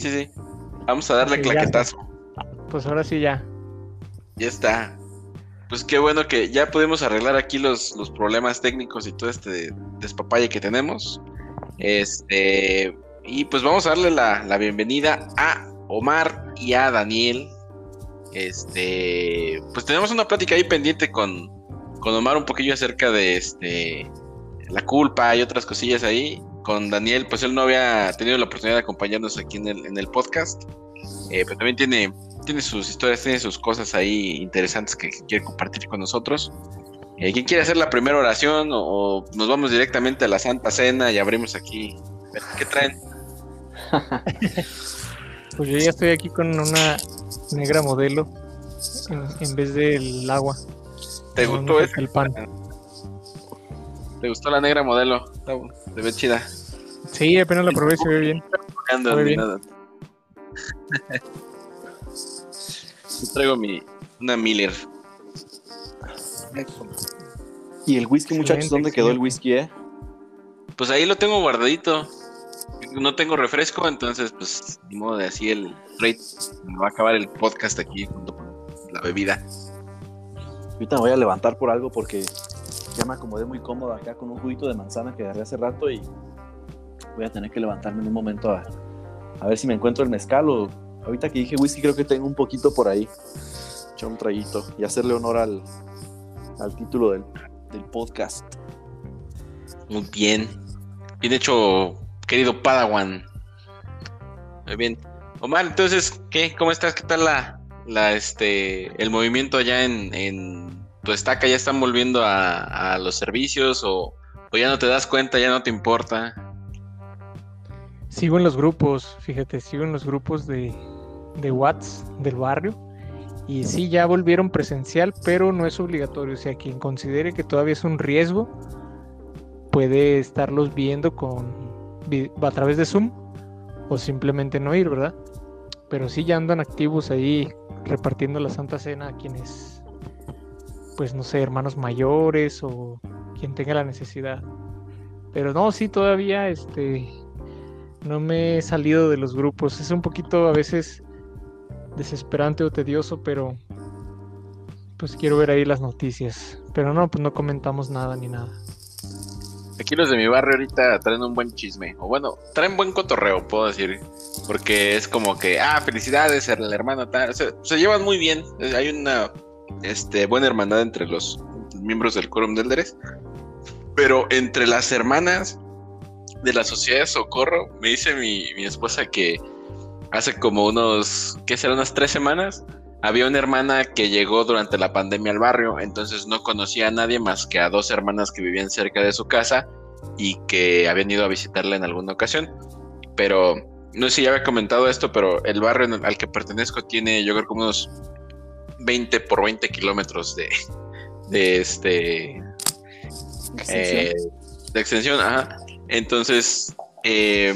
Sí, sí, sí. Vamos a darle claquetazo. Pues ahora sí ya. Ya está. Pues qué bueno que ya pudimos arreglar aquí los, los problemas técnicos y todo este despapalle que tenemos. Este. Y pues vamos a darle la, la bienvenida a Omar y a Daniel. Este. Pues tenemos una plática ahí pendiente con, con Omar un poquillo acerca de este. La culpa y otras cosillas ahí con Daniel, pues él no había tenido la oportunidad de acompañarnos aquí en el, en el podcast, eh, pero también tiene, tiene sus historias, tiene sus cosas ahí interesantes que quiere compartir con nosotros. Eh, ¿Quién quiere hacer la primera oración o, nos vamos directamente a la Santa Cena y abrimos aquí? ¿Qué traen? pues yo ya estoy aquí con una negra modelo en, vez del agua. ¿Te gustó el pan? ¿Te gustó la negra modelo? Se ve chida. Sí, apenas la probé, se ve bien. traigo mi, una Miller. ¿Y el whisky, muchachos? ¿Dónde quedó el whisky, eh? Pues ahí lo tengo guardadito. No tengo refresco, entonces, pues, ni modo de así el rate. Me va a acabar el podcast aquí junto con la bebida. Ahorita me voy a levantar por algo porque ya me acomodé muy cómodo acá con un juguito de manzana que agarré hace rato y voy a tener que levantarme en un momento a, ver si me encuentro el mezcal o ahorita que dije whisky creo que tengo un poquito por ahí. Echar un traguito y hacerle honor al, al título del, del podcast. Muy bien. Bien hecho, querido Padawan. Muy bien. Omar, entonces, ¿qué? ¿Cómo estás? ¿Qué tal la, la este, el movimiento allá en, en tu estaca ya están volviendo a, los servicios o, ya no te das cuenta, ya no te importa? Sigo en los grupos, fíjate, sigo en los grupos de, de Watts del barrio. Y sí, ya volvieron presencial, pero no es obligatorio. O sea, quien considere que todavía es un riesgo, puede estarlos viendo con a través de Zoom o simplemente no ir, ¿verdad? Pero sí ya andan activos ahí repartiendo la Santa Cena a quienes pues no sé, hermanos mayores o quien tenga la necesidad. Pero no, sí, todavía este no me he salido de los grupos. Es un poquito a veces desesperante o tedioso, pero pues quiero ver ahí las noticias. Pero no, pues no comentamos nada ni nada. Aquí los de mi barrio ahorita traen un buen chisme. O bueno, traen buen cotorreo, puedo decir. Porque es como que, ah, felicidades, el hermano tal. se llevan muy bien. Hay una este, buena hermandad entre los miembros del Quórum del Deres. Pero entre las hermanas de la Sociedad de Socorro, me dice mi, esposa que hace como unos, ¿qué será? Unas tres semanas, había una hermana que llegó durante la pandemia al barrio, entonces no conocía a nadie más que a dos hermanas que vivían cerca de su casa y que habían ido a visitarla en alguna ocasión. Pero no sé si ya había comentado esto, pero el barrio al que pertenezco tiene yo creo como unos 20 por 20 kilómetros de, de este eh, de extensión, ajá. Entonces, eh,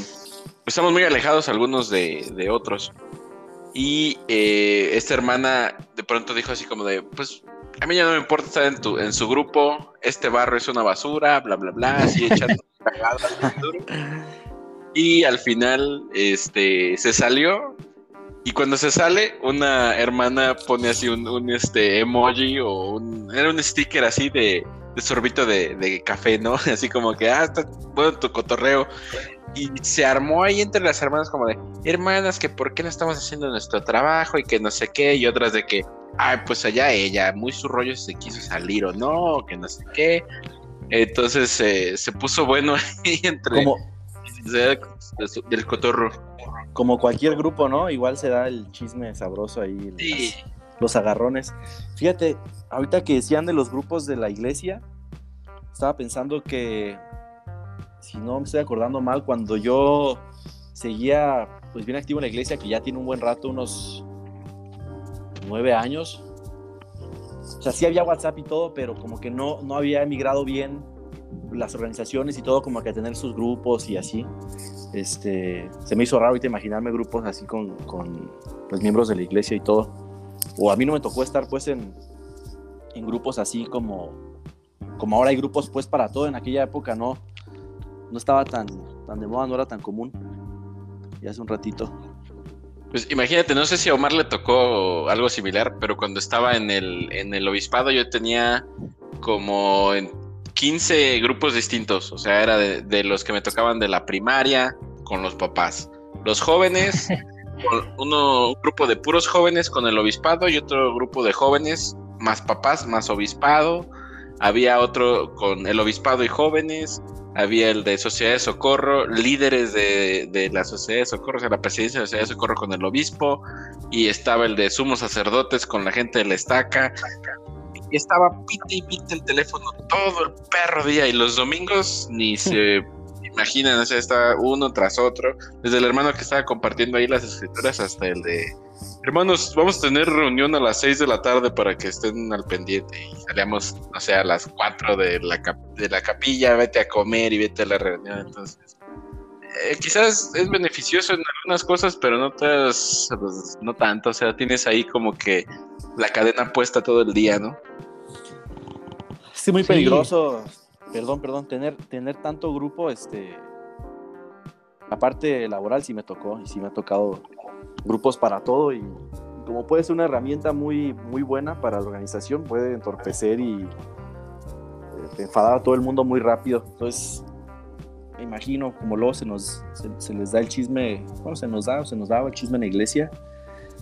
estamos muy alejados algunos de, otros. Y eh, esta hermana de pronto dijo así como de, pues a mí ya no me importa estar en, tu, en su grupo, este barro es una basura, bla, bla, bla, así echando Y al final, este, se salió y cuando se sale, una hermana pone así un, este emoji o un. Era un sticker así de, de sorbito de, café, ¿no? Así como que, ah, está bueno tu cotorreo. Y se armó ahí entre las hermanas como de, hermanas, que por qué no estamos haciendo nuestro trabajo y que no sé qué. Y otras de que, ay, pues allá ella, muy su rollo se quiso salir o no, que no sé qué. Entonces eh, se puso bueno ahí entre. Como... Del cotorro como cualquier grupo, ¿no? Igual se da el chisme sabroso ahí. Sí, Los agarrones. Fíjate, ahorita que decían de los grupos de la iglesia, estaba pensando que, si no me estoy acordando mal, cuando yo seguía pues bien activo en la iglesia, que ya tiene un buen rato, unos nueve años. O sea, sí había WhatsApp y todo, pero como que no, no había emigrado bien las organizaciones y todo, como que tener sus grupos y así. Este, se me hizo raro ahorita imaginarme grupos así con, con los miembros de la iglesia y todo. O a mí no me tocó estar pues en, en grupos así como, como ahora hay grupos pues para todo. En aquella época no, no estaba tan, tan de moda, no era tan común. Y hace un ratito. Pues imagínate, no sé si a Omar le tocó algo similar, pero cuando estaba en el, en el obispado yo tenía como en 15 grupos distintos, o sea, era de, los que me tocaban de la primaria con los papás, los jóvenes, uno, un grupo de puros jóvenes con el obispado y otro grupo de jóvenes más papás, más obispado, había otro con el obispado y jóvenes, había el de Sociedad de Socorro, líderes de, la Sociedad de Socorro, o sea, la presidencia de la Sociedad de Socorro con el obispo, y estaba el de sumos sacerdotes con la gente de la estaca. Y estaba pite y pite el teléfono todo el perro día, y los domingos ni se imaginan, o sea, estaba uno tras otro, desde el hermano que estaba compartiendo ahí las escrituras hasta el de Hermanos, vamos a tener reunión a las 6 de la tarde para que estén al pendiente y salíamos, no sé, a las 4 de la, de la capilla, vete a comer y vete a la reunión. Entonces, eh, quizás es beneficioso en algunas cosas, pero no, todas, pues, no tanto. O sea, tienes ahí como que la cadena puesta todo el día, ¿no? Sí, muy peligroso. Perdón, perdón, tener, tener tanto grupo, este. Aparte laboral sí me tocó y sí me ha tocado grupos para todo y como puede ser una herramienta muy, muy buena para la organización, puede entorpecer y eh, enfadar a todo el mundo muy rápido. Entonces, me imagino como luego se nos se, les da el chisme, bueno, se nos da se nos daba el chisme en la iglesia,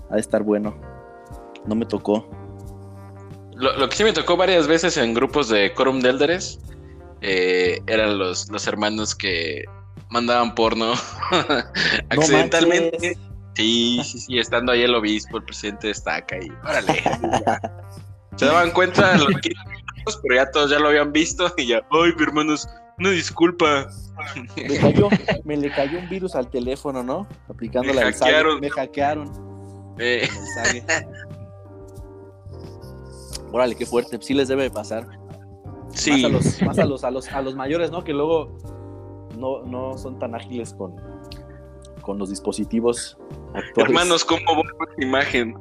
ha de estar bueno. No me tocó. Lo, que sí me tocó varias veces en grupos de Quorum de eh, eran los, los hermanos que mandaban porno accidentalmente. Sí, sí, sí, estando ahí el obispo, el presidente destaca y órale. Se daban cuenta los pero ya todos ya lo habían visto y ya, ay, hermanos, una disculpa. Me, cayó, me le cayó un virus al teléfono, ¿no? Aplicando la hackearon. Me hackearon. Eh. Órale, qué fuerte. Sí les debe pasar. Sí. Más a los, más a los, a los, a los mayores, ¿no? Que luego no, no son tan ágiles con, con los dispositivos Hermanos, ¿cómo borro esta imagen?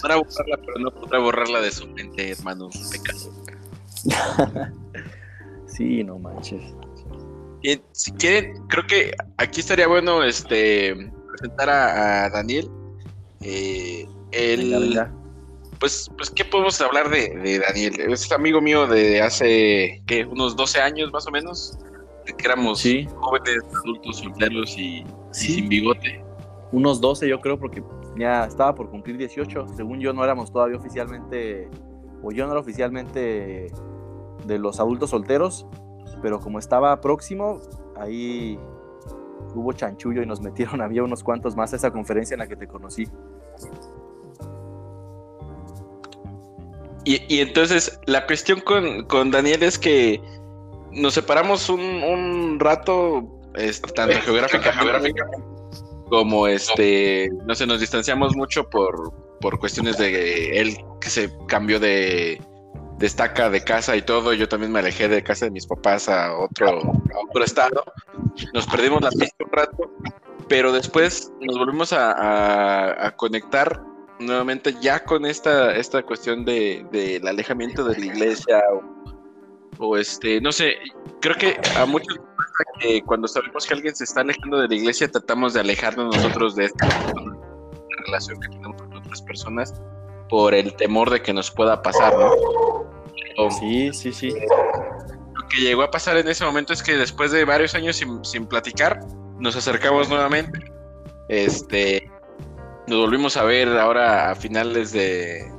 Podrá borrarla, pero no podrá borrarla de su mente, hermanos. Pecado. sí, no manches. Bien, si quieren, creo que aquí estaría bueno este presentar a, Daniel. Eh, Pues, pues, ¿qué podemos hablar de, Daniel? Es amigo mío de hace, ¿qué? Unos 12 años más o menos que éramos jóvenes, adultos, solteros y, sin bigote. Unos 12 yo creo porque ya estaba por cumplir 18. Según yo no éramos todavía oficialmente, o yo no era oficialmente de los adultos solteros, pero como estaba próximo, ahí hubo chanchullo y nos metieron, había unos cuantos más a esa conferencia en la que te conocí. Y, entonces la cuestión con, con Daniel es que nos separamos un, rato, este, tanto geográfica, como este, no sé, nos distanciamos mucho por, por cuestiones de él que se cambió de, destaca de casa y todo. Yo también me alejé de casa de mis papás a otro, otro estado. Nos perdimos la pista un rato, pero después nos volvimos a, conectar nuevamente ya con esta, esta cuestión de, del alejamiento de la iglesia o este, no sé, creo que a muchos que cuando sabemos que alguien se está alejando de la iglesia, tratamos de alejarnos nosotros de esta relación que tenemos con otras personas por el temor de que nos pueda pasar, ¿no? sí, sí, sí. Lo que llegó a pasar en ese momento es que después de varios años sin, sin platicar, nos acercamos nuevamente. Este, nos volvimos a ver ahora a finales de,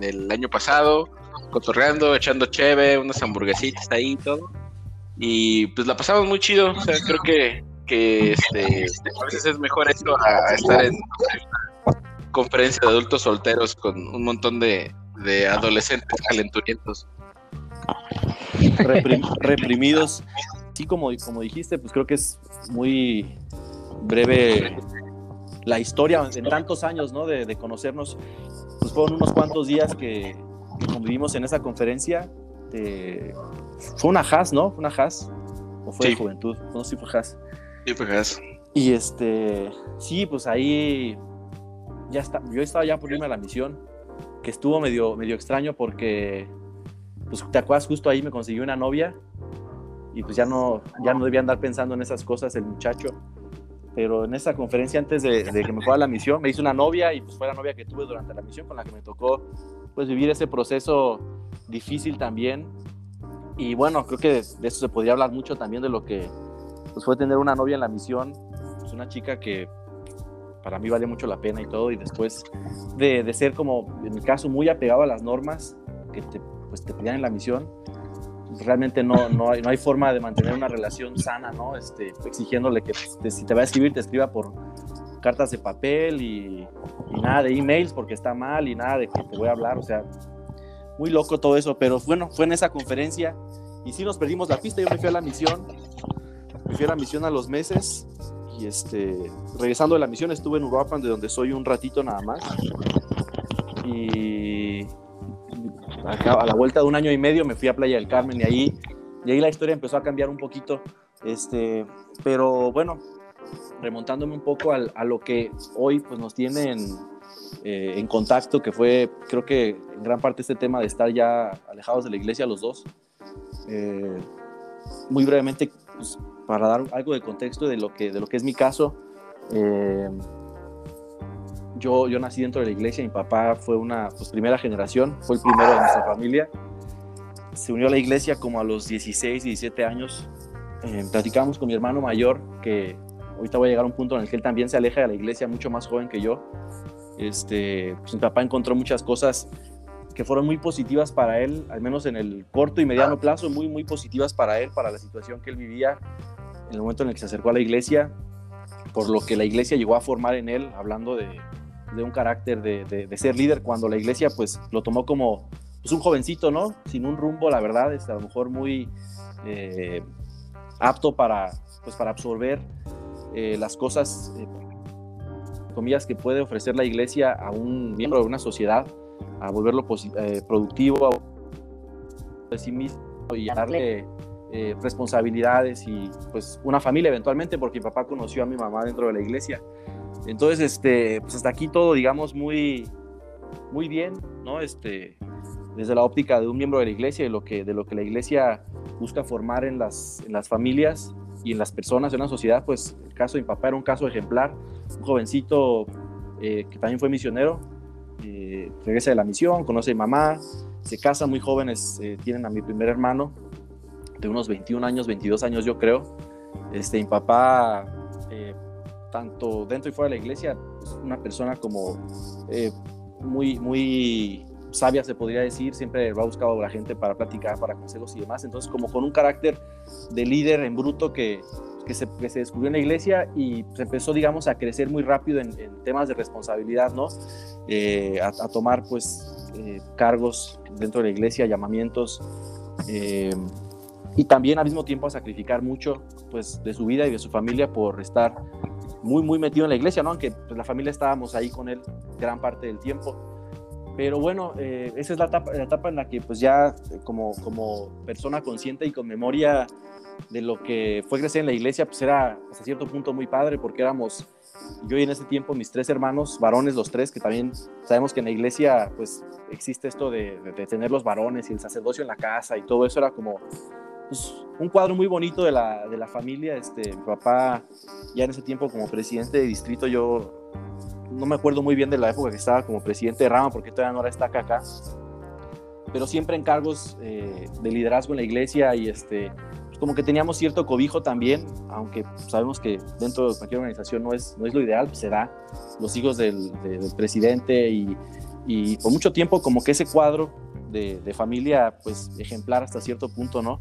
del año pasado cotorreando, echando cheve, unas hamburguesitas ahí y todo. Y pues la pasamos muy chido. O sea, creo que, que este, a veces es mejor eso a, estar en, conferencia de adultos solteros con un montón de, de adolescentes calenturientos. reprimidos. Sí, como, como dijiste, pues creo que es muy breve la historia en tantos años, ¿no? De, conocernos. Pues fueron unos cuantos días que, convivimos en esa conferencia. fue una HAS, ¿no? Fue una HAS. ¿O fue de juventud? No, sí fue HAS. Sí, fue HAS. Y este, sí, pues ahí ya está, yo estaba ya por irme a la misión, que estuvo medio, medio extraño porque, pues te acuerdas, justo ahí me consiguió una novia y pues ya no, ya no debía andar pensando en esas cosas el muchacho. Pero en esa conferencia antes de, que me fuera a la misión, me hizo una novia y pues fue la novia que tuve durante la misión con la que me tocó pues vivir ese proceso difícil también. Y bueno, creo que de, eso se podría hablar mucho también de lo que pues fue tener una novia en la misión, pues una chica que para mí vale mucho la pena y todo, y después de, de ser como, en mi caso, muy apegado a las normas que te, pues, te pedían en la misión, realmente no, no, hay, no hay forma de mantener una relación sana, ¿no? Este, exigiéndole que pues, si te va a escribir, te escriba por cartas de papel y, y, nada de emails porque está mal y nada de que te voy a hablar, o sea, muy loco todo eso, pero bueno, fue en esa conferencia y sí nos perdimos la pista, yo me fui a la misión, me fui a la misión a los meses y este, regresando de la misión estuve en Uruapan, de donde soy un ratito nada más. Y a la vuelta de un año y medio me fui a Playa del Carmen y ahí, y ahí la historia empezó a cambiar un poquito. Este, pero bueno, remontándome un poco a, lo que hoy pues, nos tiene en, eh, en, contacto, que fue creo que en gran parte este tema de estar ya alejados de la iglesia los dos. Eh, muy brevemente, pues, para dar algo de contexto de lo que, de lo que es mi caso, eh, yo, yo nací dentro de la iglesia, mi papá fue una pues, primera generación, fue el primero de nuestra familia. Se unió a la iglesia como a los 16, 17 años. Eh, platicamos con mi hermano mayor, que ahorita voy a llegar a un punto en el que él también se aleja de la iglesia, mucho más joven que yo. Este, pues, mi papá encontró muchas cosas que fueron muy positivas para él, al menos en el corto y mediano plazo, muy, muy positivas para él, para la situación que él vivía en el momento en el que se acercó a la iglesia, por lo que la iglesia llegó a formar en él, hablando de, de un carácter de, de, ser líder, cuando la iglesia pues lo tomó como pues, un jovencito, ¿no? Sin un rumbo, la verdad, es a lo mejor muy eh, apto para, pues, para absorber eh, las cosas, eh, comillas, que puede ofrecer la iglesia a un miembro de una sociedad, a volverlo productivo, a sí mismo y a darle eh, responsabilidades y pues una familia eventualmente, porque mi papá conoció a mi mamá dentro de la iglesia. Entonces, este, pues hasta aquí todo, digamos, muy, muy bien, ¿no? Este, desde la óptica de un miembro de la iglesia, de lo que, de lo que la iglesia busca formar en las, en las familias y en las personas en una sociedad, pues el caso de mi papá era un caso ejemplar, un jovencito eh, que también fue misionero, eh, regresa de la misión, conoce a mi mamá, se casa muy jóvenes, tienen a mi primer hermano, de unos 21 años, 22 años yo creo. Este, mi papá, eh, tanto dentro y fuera de la iglesia, es una persona como eh, muy, muy sabia se podría decir, siempre va a buscar a la gente para platicar, para consejos y demás, entonces como con un carácter de líder en bruto que, que, se, que se, descubrió en la iglesia y se empezó, digamos, a crecer muy rápido en, temas de responsabilidad, ¿no? Eh, a, a, tomar, pues, cargos dentro de la iglesia, llamamientos, y también al mismo tiempo a sacrificar mucho pues de su vida y de su familia por estar muy muy metido en la iglesia, ¿no? Aunque pues, la familia estábamos ahí con él gran parte del tiempo. Pero bueno, eh, esa es la etapa, la etapa, en la que pues ya eh, como, como persona consciente y con memoria de lo que fue crecer en la iglesia, pues era hasta cierto punto muy padre porque éramos yo y en ese tiempo mis tres hermanos, varones los tres, que también sabemos que en la iglesia pues existe esto de, de tener los varones y el sacerdocio en la casa y todo eso era como pues, un cuadro muy bonito de la, de la familia. Este, mi papá, ya en ese tiempo como presidente de distrito, yo no me acuerdo muy bien de la época que estaba como presidente de rama, porque todavía no era esta acá, pero siempre en cargos eh, de liderazgo en la iglesia y este, pues, como que teníamos cierto cobijo también, aunque sabemos que dentro de cualquier organización no es, no es lo ideal, pues se da los hijos del, presidente y, y, por mucho tiempo como que ese cuadro de familia pues ejemplar hasta cierto punto, ¿no?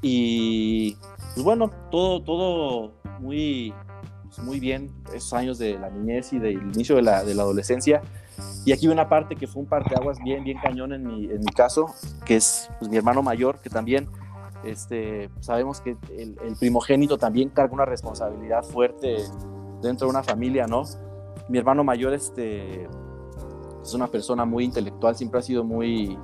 Y pues bueno, todo, todo muy, pues, muy bien esos años de la niñez y del inicio de la, de la adolescencia. Y aquí una parte que fue un parteaguas bien, bien cañón en mi, en mi caso, que es pues, mi hermano mayor, que también este, sabemos que el, el, primogénito también carga una responsabilidad fuerte dentro de una familia, ¿no? Mi hermano mayor este, es una persona muy intelectual, siempre ha sido muy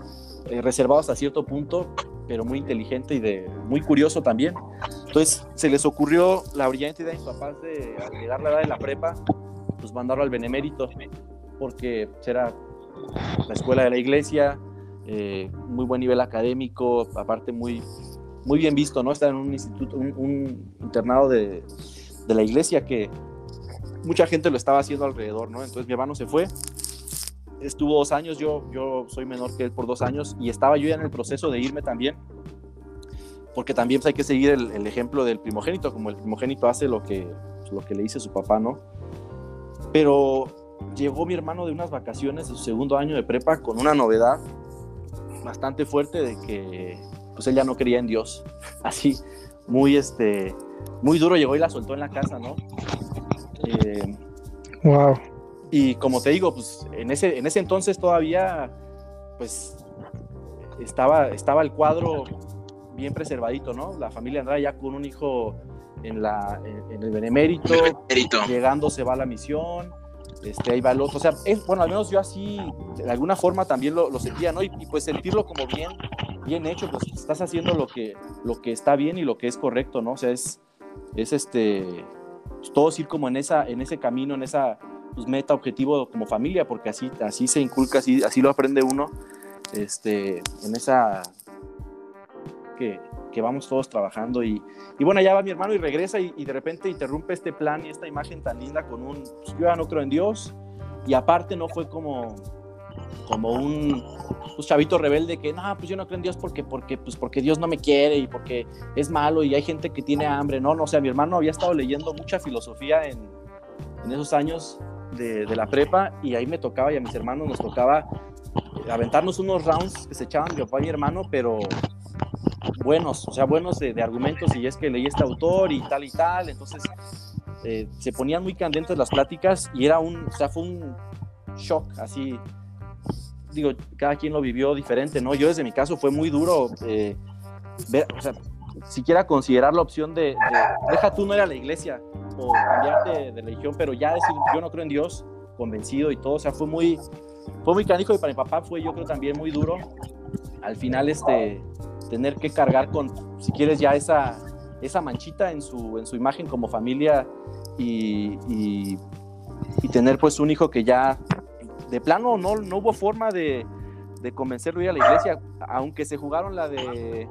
eh, reservado hasta cierto punto, pero muy inteligente y de, muy curioso también. Entonces se les ocurrió la brillante idea papás de al llegar la edad de la prepa, pues mandarlo al Benemérito, porque era la escuela de la iglesia, eh, muy buen nivel académico, aparte muy, muy bien visto, ¿no? Está en un instituto, un, un internado de, de, la iglesia que mucha gente lo estaba haciendo alrededor, ¿no? Entonces mi hermano se fue, estuvo dos años, yo, yo soy menor que él por dos años y estaba yo ya en el proceso de irme también, porque también pues, hay que seguir el, ejemplo del primogénito, como el primogénito hace lo que, pues, lo que le dice su papá, ¿no? Pero llegó mi hermano de unas vacaciones de su segundo año de prepa con una novedad bastante fuerte de que pues él ya no creía en Dios. Así, muy, este, muy duro llegó y la soltó en la casa, ¿no? Eh, wow. Y como te digo, pues en ese, en ese entonces todavía, pues estaba, estaba el cuadro bien preservadito, ¿no? La familia Andrade ya con un hijo en, la, en, en el benemérito, Benemérito. llegando se va a la misión, este, ahí va el otro. O sea, es, bueno, al menos yo así, de alguna forma también lo, lo sentía, ¿no? Y, y, pues sentirlo como bien, bien hecho, pues estás haciendo lo que, lo que está bien y lo que es correcto, ¿no? O sea, es, es este, pues, todos ir como en, esa, en ese camino, en esa pues, meta, objetivo como familia, porque así, así se inculca, así, así lo aprende uno, este, en esa que, que vamos todos trabajando. Y, y, bueno, ya va mi hermano y regresa y, y, de repente interrumpe este plan y esta imagen tan linda con un, pues, yo ya no creo en Dios. Y aparte no fue como, como un pues, chavito rebelde que, no, pues yo no creo en Dios porque, porque, pues, porque Dios no me quiere y porque es malo y hay gente que tiene hambre, no, no, o sea, mi hermano había estado leyendo mucha filosofía en, en esos años de, de la prepa y ahí me tocaba y a mis hermanos nos tocaba aventarnos unos rounds que se echaban mi papá y hermano, pero buenos, o sea, buenos de, argumentos, y es que leí este autor y tal y tal, entonces eh, se ponían muy candentes las pláticas y era un, o sea, fue un shock, así, digo, cada quien lo vivió diferente, ¿no? Yo desde mi caso fue muy duro eh, ver, siquiera considerar la opción de, de, deja tú no ir a la iglesia o cambiarte de, religión, pero ya decir, yo no creo en Dios, convencido y todo, o sea, fue muy, fue muy canijo y para mi papá fue yo creo también muy duro. Al final, este, tener que cargar con, si quieres, ya esa, esa manchita en su, en su imagen como familia y, y, y tener pues un hijo que ya de plano no, no hubo forma de, de convencerlo a ir a la iglesia, aunque se jugaron la de,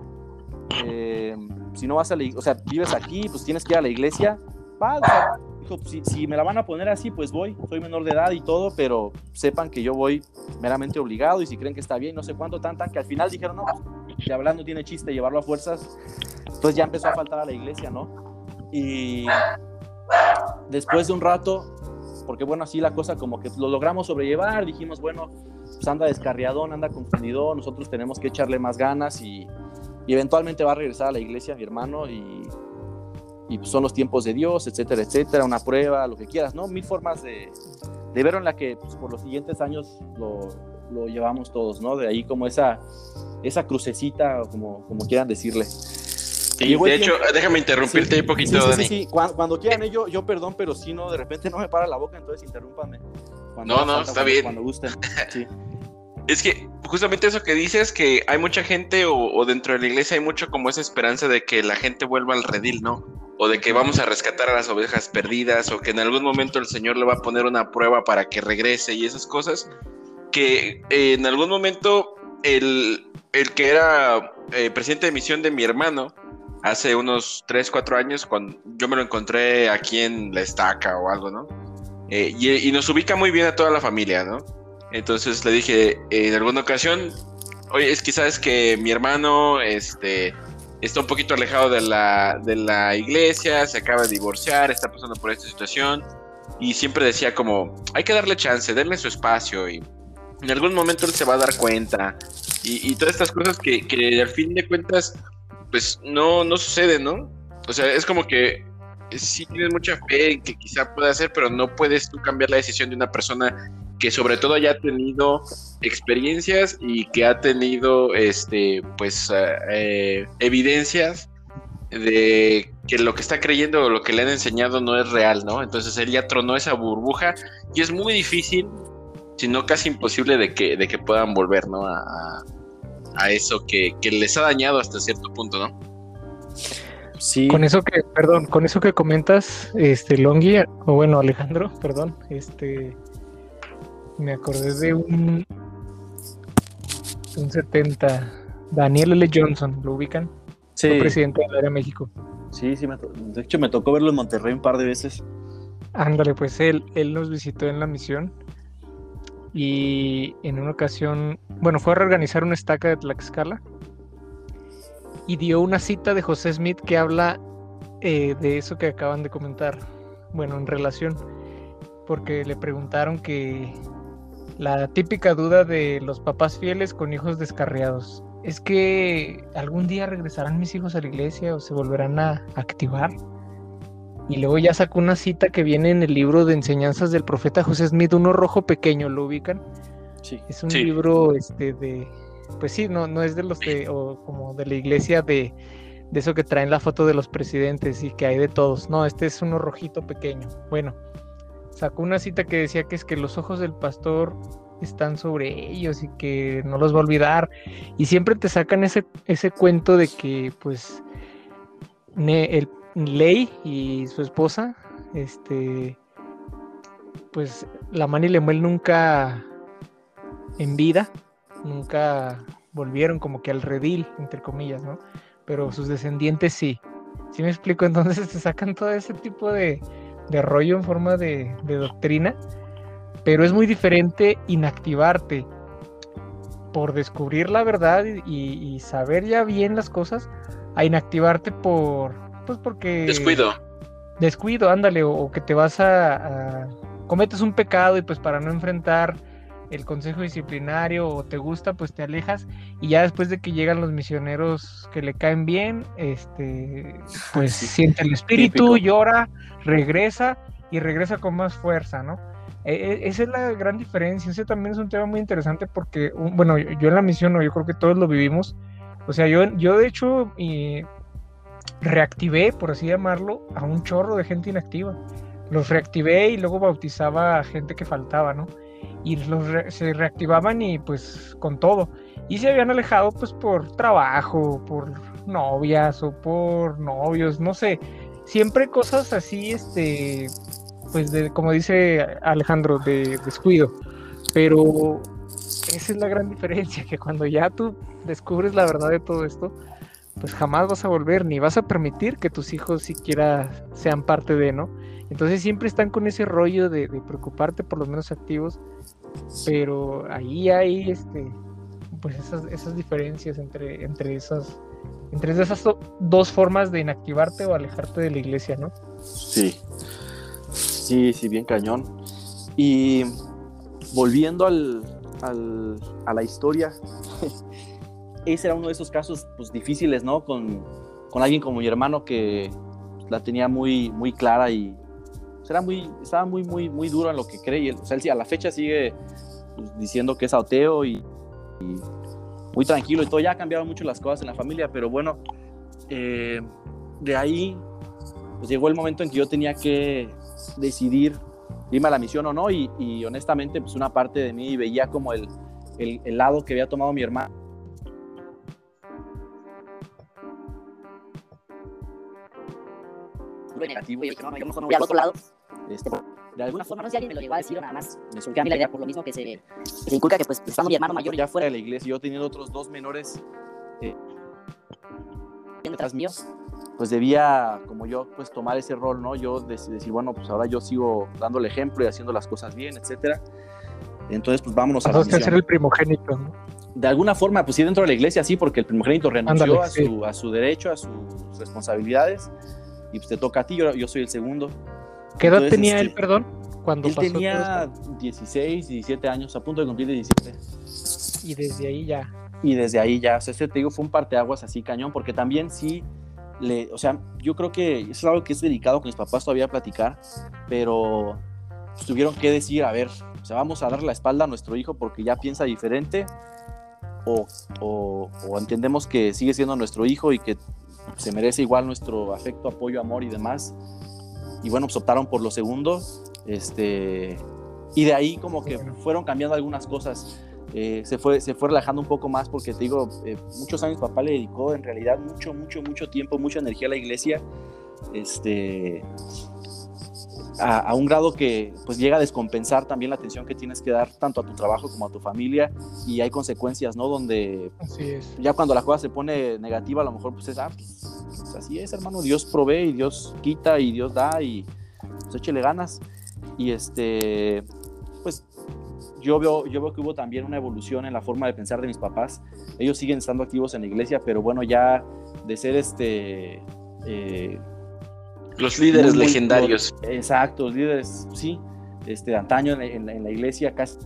eh, si no vas a la o sea, vives aquí, pues tienes que ir a la iglesia, va, dijo, si, si, me la van a poner así, pues voy, soy menor de edad y todo, pero sepan que yo voy meramente obligado y si creen que está bien, no sé cuánto, tan, tan, que al final dijeron, no, pues, ya hablando tiene chiste llevarlo a fuerzas, entonces ya empezó a faltar a la iglesia, ¿no? Y después de un rato, porque bueno, así la cosa como que lo logramos sobrellevar, dijimos, bueno, pues anda descarriadón, anda confundido, nosotros tenemos que echarle más ganas y, y eventualmente va a regresar a la iglesia mi hermano y y pues son los tiempos de Dios, etcétera, etcétera, una prueba, lo que quieras, ¿no? Mil formas de, de verlo en la que pues, por los siguientes años lo, lo, llevamos todos, ¿no? De ahí como esa, esa crucecita, como, como quieran decirle. Sí, de hecho, tiempo, déjame interrumpirte sí, un poquito, sí, Dani. Sí, sí, cuando, cuando quieran, yo, yo perdón, pero si no, de repente no me para la boca, entonces interrúmpame. Cuando no, no, está cuando, bien. Cuando gusten, sí. Es que justamente eso que dices, que hay mucha gente o, dentro de la iglesia hay mucho como esa esperanza de que la gente vuelva al redil, ¿no? O de que vamos a rescatar a las ovejas perdidas, o que en algún momento el Señor le va a poner una prueba para que regrese y esas cosas, que eh, en algún momento el, el que era eh, presidente de misión de mi hermano, hace unos 3, 4 años, cuando yo me lo encontré aquí en La Estaca o algo, ¿no? Eh, y nos ubica muy bien a toda la familia, ¿no? Entonces le dije eh, en alguna ocasión, oye, es sabes que mi hermano este, está un poquito alejado de la, de la iglesia, se acaba de divorciar, está pasando por esta situación. Y siempre decía como, hay que darle chance, denle su espacio y en algún momento él se va a dar cuenta. Y, todas estas cosas que, que, al fin de cuentas, pues no, no suceden, ¿no? O sea, es como que sí tienes mucha fe en que quizá pueda hacer, pero no puedes tú cambiar la decisión de una persona que sobre todo haya tenido experiencias y que ha tenido este pues eh, eh, evidencias de que lo que está creyendo o lo que le han enseñado no es real, ¿no? Entonces él ya tronó esa burbuja y es muy difícil, si no casi imposible de que, de que puedan volver, ¿no? A, a eso que, que, les ha dañado hasta cierto punto, ¿no? Sí. Con eso que, perdón, con eso que comentas, este, Longi, o bueno, Alejandro, perdón, este, me acordé de un, un 70, Daniel L. Johnson, ¿lo ubican? Sí. presidente de la México. Sí, sí, me de hecho me tocó verlo en Monterrey un par de veces. Ándale, pues él, él nos visitó en la misión y en una ocasión, bueno, fue a reorganizar una estaca de Tlaxcala y dio una cita de José Smith que habla eh, de eso que acaban de comentar, bueno, en relación, porque le preguntaron que la típica duda de los papás fieles con hijos descarriados es que algún día regresarán mis hijos a la iglesia o se volverán a activar. Y luego ya sacó una cita que viene en el libro de enseñanzas del profeta José Smith, uno rojo pequeño, ¿lo ubican? Sí. Es un libro este de pues sí, no, no es de los de o como de la iglesia de, de eso que traen la foto de los presidentes y que hay de todos. No, este es uno rojito pequeño. Bueno, sacó una cita que decía que es que los ojos del pastor están sobre ellos y que no los va a olvidar. Y siempre te sacan ese, ese cuento de que, pues, el Ley y su esposa, este, pues, la Manny Lemuel nunca en vida, nunca volvieron como que al redil, entre comillas, ¿no? Pero sus descendientes sí. ¿Sí me explico? Entonces te sacan todo ese tipo de, de rollo en forma de, de doctrina pero es muy diferente inactivarte por descubrir la verdad y, saber ya bien las cosas a inactivarte por pues porque descuido. descuido ándale o, que te vas a, cometes un pecado y pues para no enfrentar el consejo disciplinario o te gusta pues te alejas y ya después de que llegan los misioneros que le caen bien este pues siente el espíritu llora regresa y regresa con más fuerza no e, e, esa es la gran diferencia. Ese también es un tema muy interesante porque, bueno, yo en la misión, yo creo que todos lo vivimos. O sea, yo, yo de hecho reactivé, por así llamarlo, a un chorro de gente inactiva. Los reactivé y luego bautizaba a gente que faltaba, ¿no? Y los se reactivaban y pues con todo. Y se habían alejado pues por trabajo, por novias o por novios, no sé. Siempre cosas así, este, pues de, como dice Alejandro, de descuido. Pero esa es la gran diferencia, que cuando ya tú descubres la verdad de todo esto, pues jamás vas a volver, ni vas a permitir que tus hijos siquiera sean parte de, ¿no? Entonces siempre están con ese rollo de, preocuparte por los menos activos, pero ahí hay este, pues esas, esas diferencias entre, entre esas, entre esas dos formas de inactivarte o alejarte de la iglesia, ¿no? Sí, Sí, sí, bien cañón. Y volviendo al, al, a la historia, ese era uno de esos casos pues, difíciles, ¿no? Con, con alguien como mi hermano que la tenía muy, muy clara y era muy, estaba muy, muy, muy duro en lo que cree. O sea, él a la fecha sigue pues, diciendo que es ateo y, muy tranquilo y todo. Ya ha cambiado mucho las cosas en la familia, pero bueno, eh, de ahí pues llegó el momento en que yo tenía que decidir irme a la misión o no y, honestamente pues una parte de mí veía como el, el, lado que había tomado mi hermano negativo y yo no, yo mejor no voy al otro lado. Este, de alguna forma, no sé si alguien me lo llegó a decir o nada más me surgió a mí la idea por lo mismo que se, que se inculca que pues estando mi hermano mayor ya fuera de la iglesia, yo teniendo otros dos menores eh, detrás míos, pues debía, como yo, pues tomar ese rol, ¿no? Yo decir, bueno, pues ahora yo sigo dando el ejemplo y haciendo las cosas bien, etcétera. Entonces, pues vámonos a la misión. ser el primogénito, ¿no? De alguna forma, pues sí, dentro de la iglesia, sí, porque el primogénito renunció a, su, a su derecho, a sus responsabilidades, y pues te toca a ti, yo, yo soy el segundo. ¿Qué edad tenía él, este, perdón? Cuando él tenía 16, 17 años, a punto de cumplir 17. Y desde ahí ya. Y desde ahí ya, o sea, este te digo, fue un parteaguas así cañón, porque también sí le, o sea, yo creo que es algo que es delicado con mis papás todavía platicar, pero pues, tuvieron que decir, a ver, o sea, vamos a darle la espalda a nuestro hijo porque ya piensa diferente, o, o, o entendemos que sigue siendo nuestro hijo y que se merece igual nuestro afecto, apoyo, amor y demás. Y bueno, pues optaron por lo segundo. Este, y de ahí como que fueron cambiando algunas cosas. Eh, se, fue, se fue relajando un poco más porque te digo, eh, muchos años papá le dedicó en realidad mucho, mucho, mucho tiempo, mucha energía a la iglesia. Este, a, un grado que pues llega a descompensar también la atención que tienes que dar tanto a tu trabajo como a tu familia y hay consecuencias, ¿no? Donde ya cuando la cosa se pone negativa a lo mejor pues es, ah, pues, pues, así es, hermano, Dios provee y Dios quita y Dios da y pues échele ganas. Y este, pues yo veo, yo veo que hubo también una evolución en la forma de pensar de mis papás. Ellos siguen estando activos en la iglesia, pero bueno, ya de ser este... Eh, los líderes legendarios. exacto, los líderes, sí, este, de antaño en, la iglesia, casi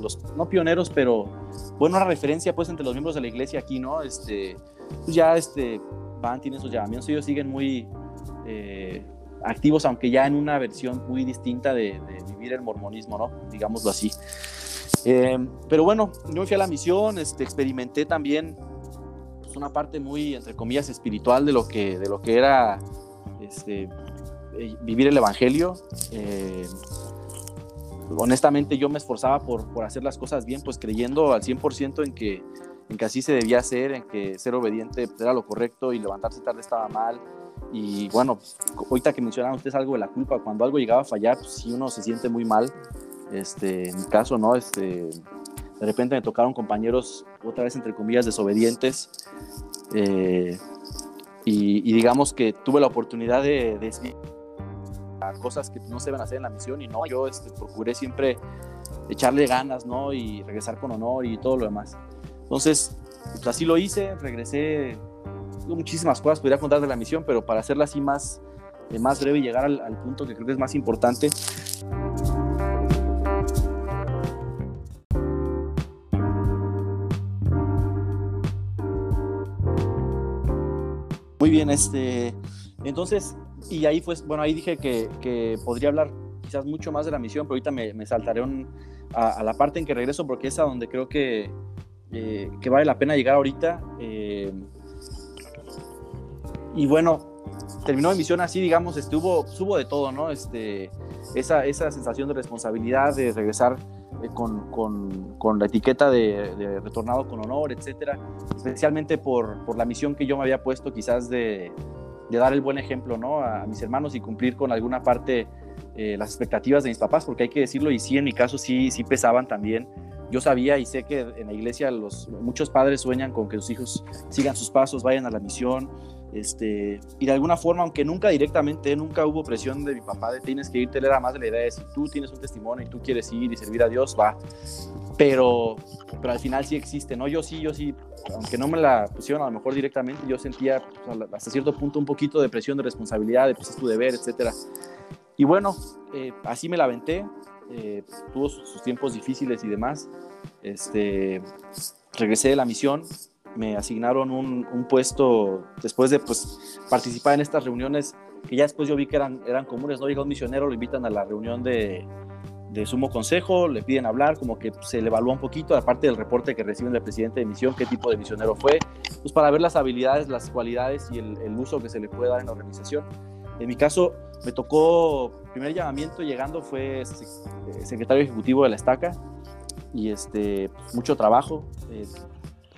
los, no pioneros, pero bueno, una referencia pues entre los miembros de la iglesia aquí, ¿no? Este, pues ya este, van, tienen sus llamamientos, ellos siguen muy eh, activos, aunque ya en una versión muy distinta de, vivir el mormonismo, ¿no? Digámoslo así. Eh, pero bueno, yo me fui a la misión, este, experimenté también pues, una parte muy, entre comillas, espiritual de lo que, de lo que era este, eh, vivir el Evangelio. Eh, honestamente yo me esforzaba por, por, hacer las cosas bien, pues creyendo al 100% en que, en que así se debía hacer, en que ser obediente era lo correcto y levantarse tarde estaba mal. Y bueno, pues, ahorita que mencionaban ustedes algo de la culpa, cuando algo llegaba a fallar, pues uno se siente muy mal. Este, en mi caso, ¿no? Este, de repente me tocaron compañeros, otra vez entre comillas, desobedientes. Eh, y, digamos que tuve la oportunidad de, decir cosas que no se van a hacer en la misión y no, yo este, procuré siempre echarle ganas, ¿no? Y regresar con honor y todo lo demás. Entonces, pues así lo hice, regresé, muchísimas cosas podría contar de la misión, pero para hacerla así más, más breve y llegar al, al punto que creo que es más importante, Muy bien, este, entonces, y ahí pues, bueno, ahí dije que, que podría hablar quizás mucho más de la misión, pero ahorita me, saltaré a, la parte en que regreso porque es a donde creo que, eh, que vale la pena llegar ahorita. Eh, y bueno, terminó mi misión así, digamos, estuvo, subo de todo, ¿no? Este, esa, esa sensación de responsabilidad de regresar eh, con, con, con, la etiqueta de, retornado con honor, etcétera, especialmente por, por, la misión que yo me había puesto quizás de, de, dar el buen ejemplo ¿no? a mis hermanos y cumplir con alguna parte eh, las expectativas de mis papás, porque hay que decirlo, y sí, en mi caso sí, sí pesaban también. Yo sabía y sé que en la iglesia los, muchos padres sueñan con que sus hijos sigan sus pasos, vayan a la misión, este, y de alguna forma, aunque nunca directamente, nunca hubo presión de mi papá de tienes que irte, era más de la idea de si tú tienes un testimonio y tú quieres ir y servir a Dios, va. Pero, pero al final sí existe, ¿no? Yo sí, yo sí, aunque no me la pusieron a lo mejor directamente, yo sentía pues, hasta cierto punto un poquito de presión, de responsabilidad, de pues es tu deber, etcétera. Y bueno, eh, así me la aventé, eh, tuvo sus, tiempos difíciles y demás. Este, regresé de la misión, me asignaron un, un, puesto después de pues, participar en estas reuniones que ya después yo vi que eran, eran comunes, ¿no? Llega un misionero, lo invitan a la reunión de, de sumo consejo, le piden hablar, como que se le evalúa un poquito, aparte del reporte que reciben del presidente de misión, qué tipo de misionero fue, pues para ver las habilidades, las cualidades y el, el uso que se le puede dar en la organización. En mi caso, me tocó, primer llamamiento llegando fue secretario ejecutivo de la estaca y este, mucho trabajo. Eh,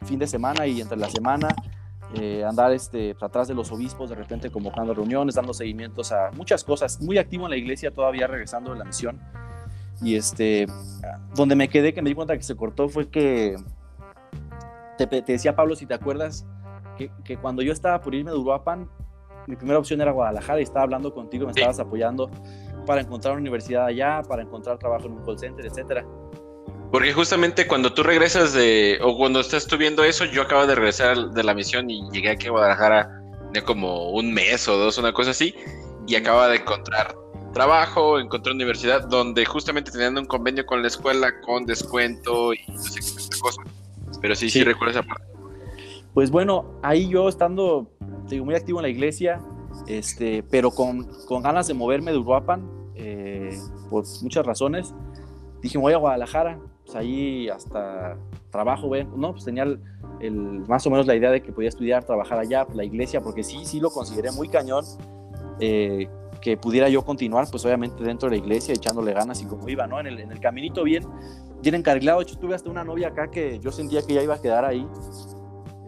fin de semana y entre la semana, eh, andar este, atrás de los obispos, de repente convocando reuniones, dando seguimientos a muchas cosas, muy activo en la iglesia todavía regresando de la misión. Y este, donde me quedé, que me di cuenta que se cortó, fue que te, decía Pablo, si te acuerdas, que, que, cuando yo estaba por irme de Uruapan, mi primera opción era Guadalajara y estaba hablando contigo, me estabas apoyando para encontrar una universidad allá, para encontrar trabajo en un call center, etcétera. Porque justamente cuando tú regresas de, o cuando estás tú viendo eso, yo acabo de regresar de la misión y llegué aquí a Guadalajara de como un mes o dos, una cosa así, y acaba de encontrar trabajo, encontré universidad donde justamente teniendo un convenio con la escuela con descuento y no sé qué cosa. Pero sí, sí, recuerdo esa parte. Pues bueno, ahí yo estando digo, muy activo en la iglesia, este, pero con, con ganas de moverme de Uruapan, eh, por muchas razones. Dije, voy a Guadalajara, pues ahí hasta trabajo, ¿no? Pues tenía el, más o menos la idea de que podía estudiar, trabajar allá, pues la iglesia, porque sí, sí lo consideré muy cañón, eh, que pudiera yo continuar, pues obviamente dentro de la iglesia, echándole ganas y como iba, ¿no? En el, caminito bien, bien encarrilado. De hecho, tuve hasta una novia acá que yo sentía que ya iba a quedar ahí,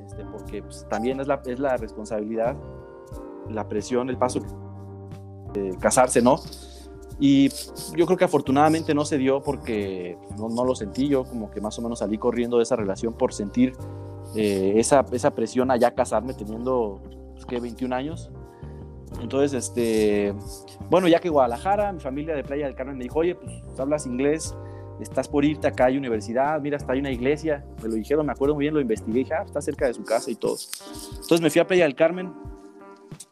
este, porque pues, también es la, es la responsabilidad, la presión, el paso casarse, ¿no? Y yo creo que afortunadamente no se dio porque no, no, lo sentí. Yo como que más o menos salí corriendo de esa relación por sentir eh, esa, esa, presión allá casarme teniendo, pues, ¿qué? 21 años. Entonces, este, bueno, ya que Guadalajara, mi familia de Playa del Carmen me dijo, oye, pues hablas inglés, estás por irte acá, hay universidad, mira, está hay una iglesia. Me lo dijeron, me acuerdo muy bien, lo investigué, dije, ah, está cerca de su casa y todo. Entonces me fui a Playa del Carmen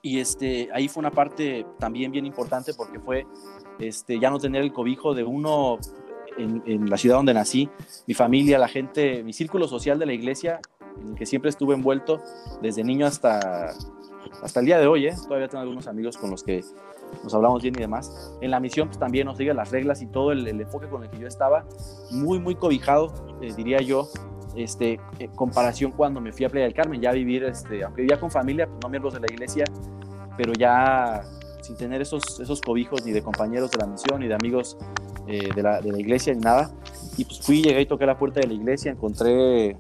y este, ahí fue una parte también bien importante porque fue este, ya no tener el cobijo de uno en, la ciudad donde nací, mi familia, la gente, mi círculo social de la iglesia, en el que siempre estuve envuelto desde niño hasta, hasta el día de hoy. ¿eh? Todavía tengo algunos amigos con los que nos hablamos bien y demás. En la misión pues, también nos sigue las reglas y todo el, enfoque con el que yo estaba, muy, muy cobijado, eh, diría yo, este, comparación cuando me fui a Playa del Carmen, ya vivir, este, vivía con familia, pues no miembros de la iglesia, pero ya sin tener esos, esos cobijos ni de compañeros de la misión, ni de amigos eh, de, la, de, la, iglesia, ni nada. Y pues fui, llegué y toqué la puerta de la iglesia, encontré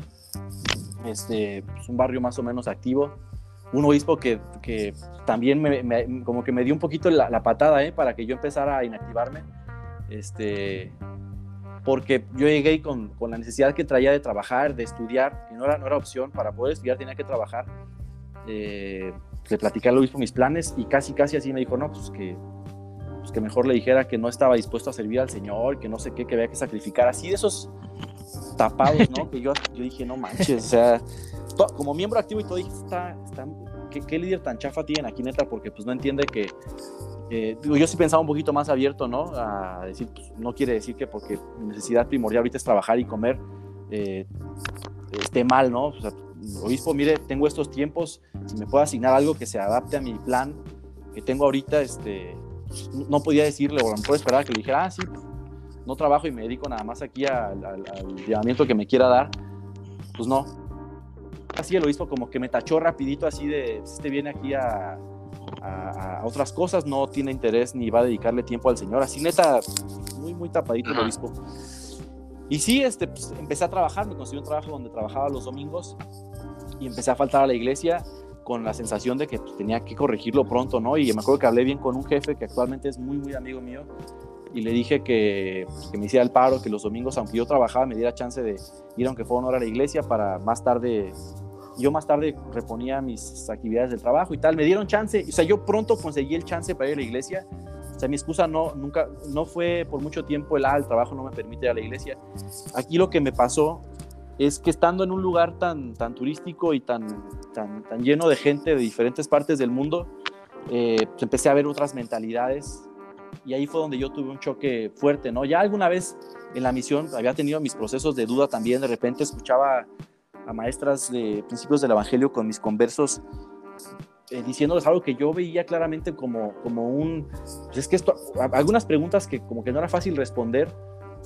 este, pues, un barrio más o menos activo, un obispo que, que también me, como que me dio un poquito la, la patada ¿eh? para que yo empezara a inactivarme. Este, porque yo llegué con, con, la necesidad que traía de trabajar, de estudiar, y no era, no era opción, para poder estudiar tenía que trabajar. Eh, le platicé al obispo mis planes y casi, casi así me dijo, no, pues que, pues que mejor le dijera que no estaba dispuesto a servir al Señor, que no sé qué, que había que sacrificar, así de esos tapados, ¿no? que yo, yo dije, no manches, o sea, como miembro activo y todo, dije, está, está, ¿qué, líder tan chafa tienen aquí, neta? Porque pues no entiende que, eh, digo, yo sí pensaba un poquito más abierto, ¿no? A decir, pues, no quiere decir que porque mi necesidad primordial ahorita es trabajar y comer, eh, esté mal, ¿no? O sea, obispo, mire, tengo estos tiempos, si me puede asignar algo que se adapte a mi plan que tengo ahorita, este, no podía decirle, o a lo mejor esperaba que le dijera, ah, sí, no trabajo y me dedico nada más aquí al, llamamiento que me quiera dar, pues no. Así el obispo como que me tachó rapidito así de, pues, este viene aquí a, a, otras cosas, no tiene interés ni va a dedicarle tiempo al Señor, así neta, muy, muy tapadito el obispo. Y sí, este, pues, empecé a trabajar, me conseguí un trabajo donde trabajaba los domingos y empecé a faltar a la iglesia con la sensación de que pues, tenía que corregirlo pronto, ¿no? Y me acuerdo que hablé bien con un jefe que actualmente es muy, muy amigo mío y le dije que, pues, que me hiciera el paro, que los domingos, aunque yo trabajaba, me diera chance de ir aunque fuera una hora a la iglesia para más tarde, yo más tarde reponía mis actividades del trabajo y tal, me dieron chance, o sea, yo pronto conseguí el chance para ir a la iglesia, o sea, mi excusa no, nunca, no fue por mucho tiempo el, ah, el trabajo no me permite ir a la iglesia. Aquí lo que me pasó es que estando en un lugar tan, tan turístico y tan, tan, tan lleno de gente de diferentes partes del mundo, eh, pues empecé a ver otras mentalidades y ahí fue donde yo tuve un choque fuerte, ¿no? Ya alguna vez en la misión había tenido mis procesos de duda también, de repente escuchaba a maestras de principios del Evangelio con mis conversos eh, diciéndoles algo que yo veía claramente como, como un, pues es que esto, algunas preguntas que como que no era fácil responder,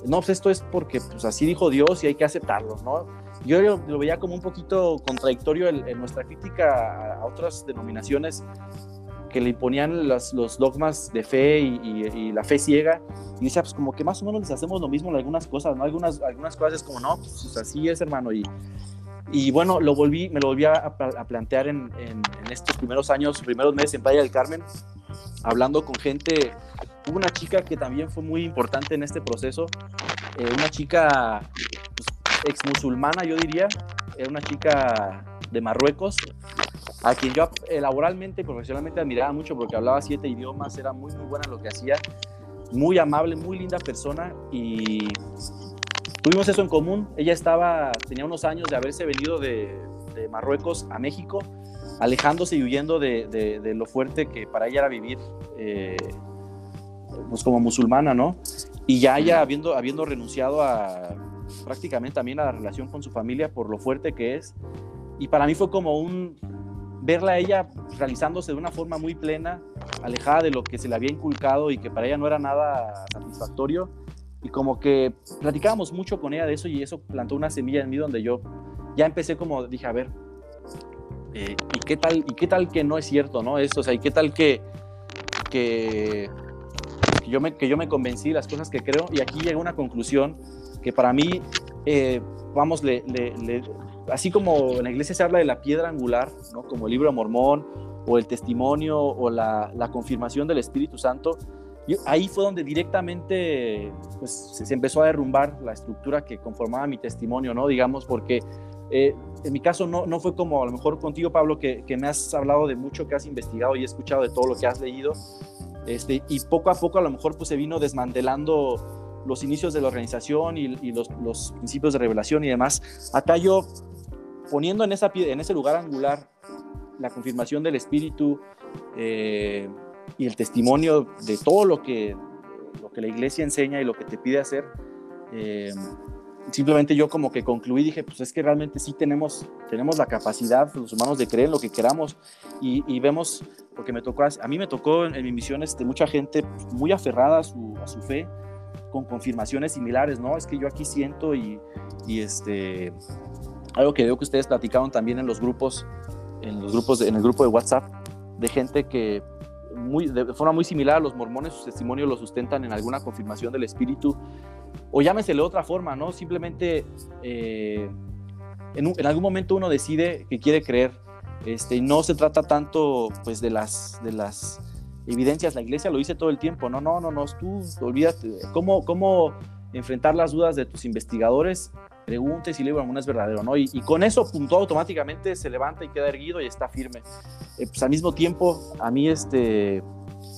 no, pues esto es porque pues así dijo Dios y hay que aceptarlo, ¿no? Yo lo, veía como un poquito contradictorio en, nuestra crítica a, otras denominaciones que le imponían los, los dogmas de fe y, la fe ciega. Y decía, pues como que más o menos les hacemos lo mismo en algunas cosas, ¿no? Algunas, algunas cosas es como, no, pues así es, hermano. Y, y bueno, me lo volví a, plantear en, estos primeros años, primeros meses en Playa del Carmen, hablando con gente. Hubo una chica que también fue muy importante en este proceso, eh, una chica pues, ex musulmana, yo diría, era una chica de Marruecos, a quien yo eh, laboralmente profesionalmente admiraba mucho porque hablaba siete idiomas, era muy, muy buena en lo que hacía, muy amable, muy linda persona y tuvimos eso en común. Ella estaba, tenía unos años de haberse venido de, de Marruecos a México, alejándose y huyendo de, de, lo fuerte que para ella era vivir eh, pues como musulmana, ¿no? Y ya ella habiendo, habiendo renunciado a prácticamente también a la relación con su familia por lo fuerte que es. Y para mí fue como un, verla a ella realizándose de una forma muy plena, alejada de lo que se le había inculcado y que para ella no era nada satisfactorio. Y como que platicábamos mucho con ella de eso y eso plantó una semilla en mí donde yo ya empecé como, dije, a ver, eh, ¿y, qué tal, ¿y qué tal que no es cierto, no? Eso, o sea, ¿y qué tal que, que, que yo, me, que yo me convencí de las cosas que creo? Y aquí llega una conclusión que para mí, eh, vamos, le, le, así como en la iglesia se habla de la piedra angular, ¿no? como el libro de Mormón, o el testimonio, o la, la confirmación del Espíritu Santo, ahí fue donde directamente pues, se empezó a derrumbar la estructura que conformaba mi testimonio, ¿no? Digamos, porque eh, en mi caso no, no fue como a lo mejor contigo, Pablo, que, que, me has hablado de mucho que has investigado y escuchado de todo lo que has leído. Este, y poco a poco a lo mejor pues se vino desmantelando los inicios de la organización y, y los, los, principios de revelación y demás. Acá yo poniendo en, esa, en ese lugar angular la confirmación del Espíritu eh, y el testimonio de todo lo que, lo que la iglesia enseña y lo que te pide hacer, eh, simplemente yo como que concluí, dije, pues es que realmente sí tenemos, tenemos la capacidad, los humanos, de creer en lo que queramos y, vemos, porque me tocó, a mí me tocó en, mi misión este, mucha gente muy aferrada a su, a su fe, con confirmaciones similares, ¿no? Es que yo aquí siento y, y este, algo que veo que ustedes platicaron también en los grupos, en los grupos, en el grupo de WhatsApp, de gente que muy, de forma muy similar a los mormones, sus testimonios lo sustentan en alguna confirmación del espíritu, o llámesele de otra forma, ¿no? Simplemente eh, en, en, algún momento uno decide que quiere creer, este, y no se trata tanto pues de las, de las evidencias, la iglesia lo dice todo el tiempo, no, no, no, no, tú olvídate, ¿cómo, cómo enfrentar las dudas de tus investigadores? Pregunte si el libro es verdadero, ¿no? Y, con eso punto automáticamente se levanta y queda erguido y está firme. Eh, pues al mismo tiempo, a mí este,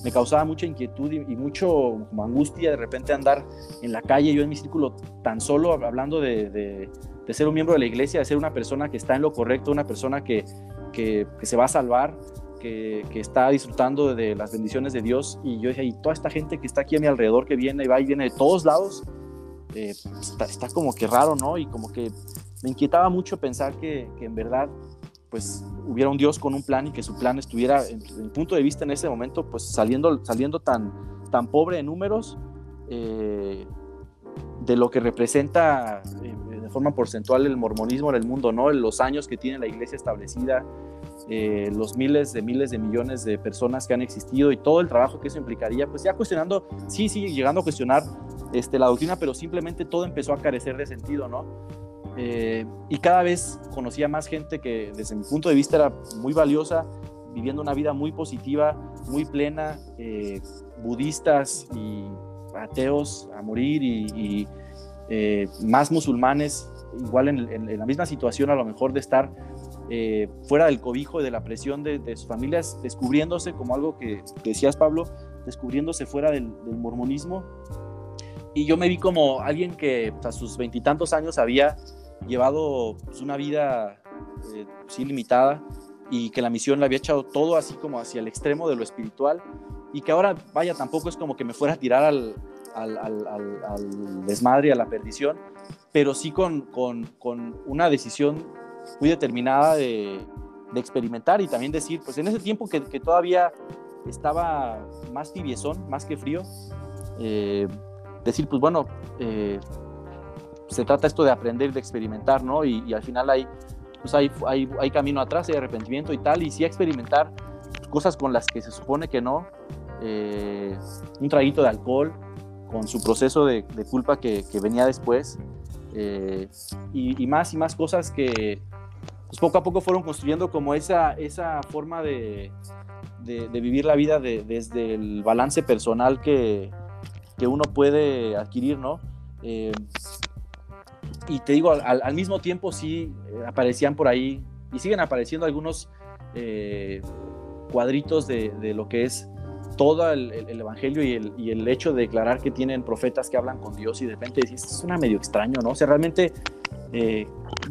me causaba mucha inquietud y, mucho como angustia de repente andar en la calle, yo en mi círculo tan solo, hablando de, de, ser un miembro de la iglesia, de ser una persona que está en lo correcto, una persona que, que, que se va a salvar, que, que, está disfrutando de las bendiciones de Dios. Y yo dije, y toda esta gente que está aquí a mi alrededor, que viene y va y viene de todos lados, eh, está, está, como que raro, ¿no? Y como que me inquietaba mucho pensar que, que, en verdad pues hubiera un Dios con un plan y que su plan estuviera, en, mi punto de vista en ese momento, pues saliendo, saliendo tan, tan pobre en números eh, de lo que representa eh, de forma porcentual el mormonismo en el mundo, ¿no? Los años que tiene la iglesia establecida, eh, los miles de miles de millones de personas que han existido y todo el trabajo que eso implicaría, pues ya cuestionando, sí, sí, llegando a cuestionar este, la doctrina, pero simplemente todo empezó a carecer de sentido, ¿no? Eh, y cada vez conocía más gente que desde mi punto de vista era muy valiosa, viviendo una vida muy positiva, muy plena, eh, budistas y ateos a morir y, eh, más musulmanes, igual en, la misma situación a lo mejor de estar fuera del cobijo y de la presión de, sus familias, descubriéndose como algo que, decías Pablo, descubriéndose fuera del, mormonismo. Y yo me vi como alguien que pues, a sus veintitantos años había llevado pues, una vida eh, sin limitada y que la misión le había echado todo así como hacia el extremo de lo espiritual y que ahora, vaya, tampoco es como que me fuera a tirar al, al desmadre, a la perdición, pero sí con, con, con una decisión muy determinada de, de, experimentar y también decir, pues en ese tiempo que, que todavía estaba más tibiezón, más que frío, eh, decir, pues bueno, eh, se trata esto de aprender, de experimentar, ¿no? Y, al final hay, pues hay, hay, hay, camino atrás, hay arrepentimiento y tal, y sí experimentar cosas con las que se supone que no, eh, un traguito de alcohol con su proceso de, culpa que, que, venía después, eh, y, y, más y más cosas que pues poco a poco fueron construyendo como esa, esa forma de, de, de vivir la vida desde el balance personal que, que uno puede adquirir, ¿no? Eh, y te digo, al, mismo tiempo sí eh, aparecían por ahí y siguen apareciendo algunos eh, cuadritos de, lo que es todo el, evangelio y el, hecho de declarar que tienen profetas que hablan con Dios y de repente dices, esto suena medio extraño, ¿no? O sea, realmente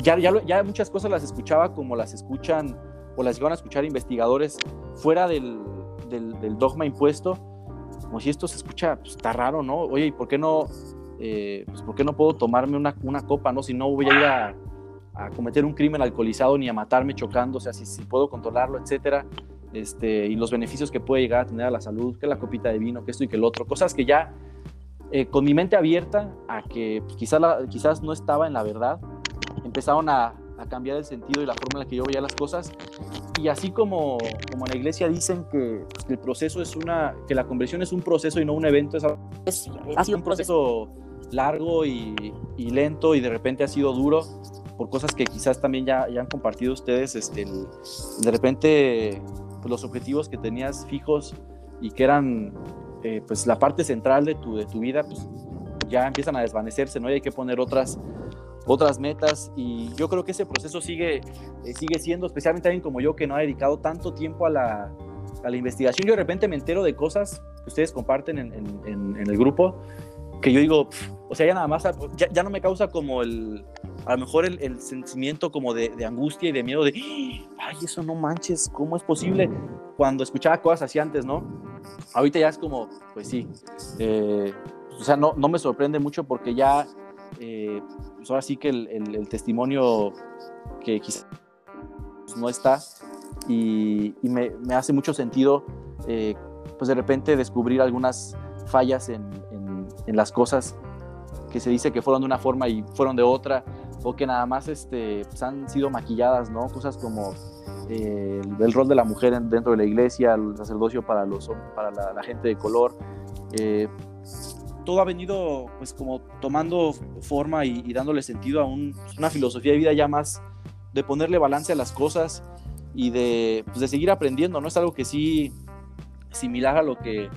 ya, ya, muchas cosas las escuchaba como las escuchan o las iban a escuchar investigadores fuera del, dogma impuesto como si esto se escucha, pues, está raro, ¿no? Oye, ¿y por qué no, eh, pues, ¿por qué no puedo tomarme una, una, copa, no? Si no voy a ir a, a, cometer un crimen alcoholizado ni a matarme chocando, o sea, si, si puedo controlarlo, etcétera. Este, y los beneficios que puede llegar a tener a la salud, que la copita de vino, que esto y que el otro, cosas que ya eh, con mi mente abierta a que pues, quizás, quizás no estaba en la verdad, empezaron a, a, cambiar el sentido y la forma en la que yo veía las cosas. Y así como, como en la iglesia dicen que, pues, el proceso es una, que la conversión es un proceso y no un evento, es, es ha sido un proceso largo y, y, lento y de repente ha sido duro por cosas que quizás también ya, ya han compartido ustedes, este, de repente pues, los objetivos que tenías fijos y que eran eh, pues la parte central de tu, de tu vida, pues ya empiezan a desvanecerse, ¿no? Hay que poner otras, otras metas y yo creo que ese proceso sigue, eh, sigue siendo, especialmente alguien como yo que no ha dedicado tanto tiempo a la, a la investigación. Yo de repente me entero de cosas que ustedes comparten en, en, en el grupo que yo digo, o sea, ya nada más, ya, ya, no me causa como el, a lo mejor el, el sentimiento como de, de, angustia y de miedo de, ay, eso no manches, ¿cómo es posible? Cuando escuchaba cosas así antes, ¿no? Ahorita ya es como, pues sí, eh, o sea, no, no me sorprende mucho porque ya, eh, pues ahora sí que el, el, el testimonio que quizás no está y, y me, me, hace mucho sentido, eh, pues de repente descubrir algunas fallas en, en, en, las cosas que se dice que fueron de una forma y fueron de otra, o que nada más este, pues han sido maquilladas, ¿no? Cosas como eh, el, el, rol de la mujer dentro de la iglesia, el sacerdocio para, los, para la, la gente de color. Eh, todo ha venido pues como tomando forma y, y dándole sentido a un, una filosofía de vida ya más de ponerle balance a las cosas y de, pues de seguir aprendiendo, ¿no? Es algo que sí, similar a lo que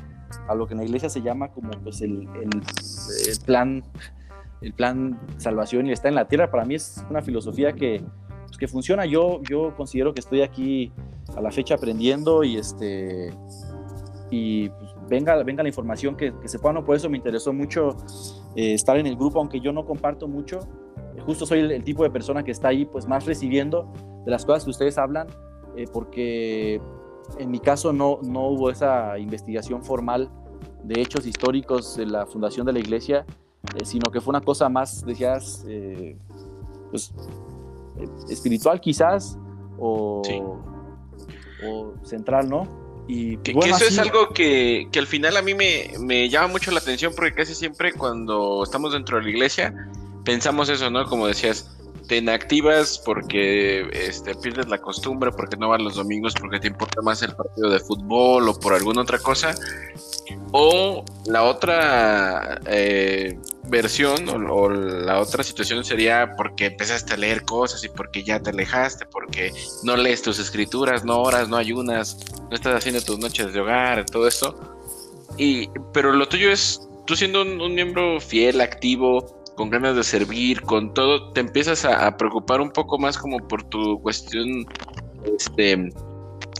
a lo que en la iglesia se llama como pues el, el, el, plan el plan salvación y está en la tierra para mí es una filosofía que, pues, que funciona. Yo yo considero que estoy aquí a la fecha aprendiendo y este y pues, venga venga la información que, se pueda no por eso me interesó mucho eh, estar en el grupo aunque yo no comparto mucho. Justo soy el, el, tipo de persona que está ahí pues más recibiendo de las cosas que ustedes hablan eh, porque en mi caso no, no hubo esa investigación formal de hechos históricos de la fundación de la iglesia, eh, sino que fue una cosa más, decías, eh, pues, espiritual quizás, o, sí. o, central, ¿no? Y que, bueno, que eso así... es algo que, que, al final a mí me, me llama mucho la atención porque casi siempre cuando estamos dentro de la iglesia pensamos eso, ¿no? Como decías, te inactivas porque este, pierdes la costumbre, porque no vas los domingos, porque te importa más el partido de fútbol o por alguna otra cosa. O la otra eh, versión o, o, la otra situación sería porque empezaste a leer cosas y porque ya te alejaste, porque no lees tus escrituras, no oras, no ayunas, no estás haciendo tus noches de hogar, todo esto. Y, pero lo tuyo es, tú siendo un miembro fiel, activo, con ganas de servir, con todo, te empiezas a, preocupar un poco más como por tu cuestión este,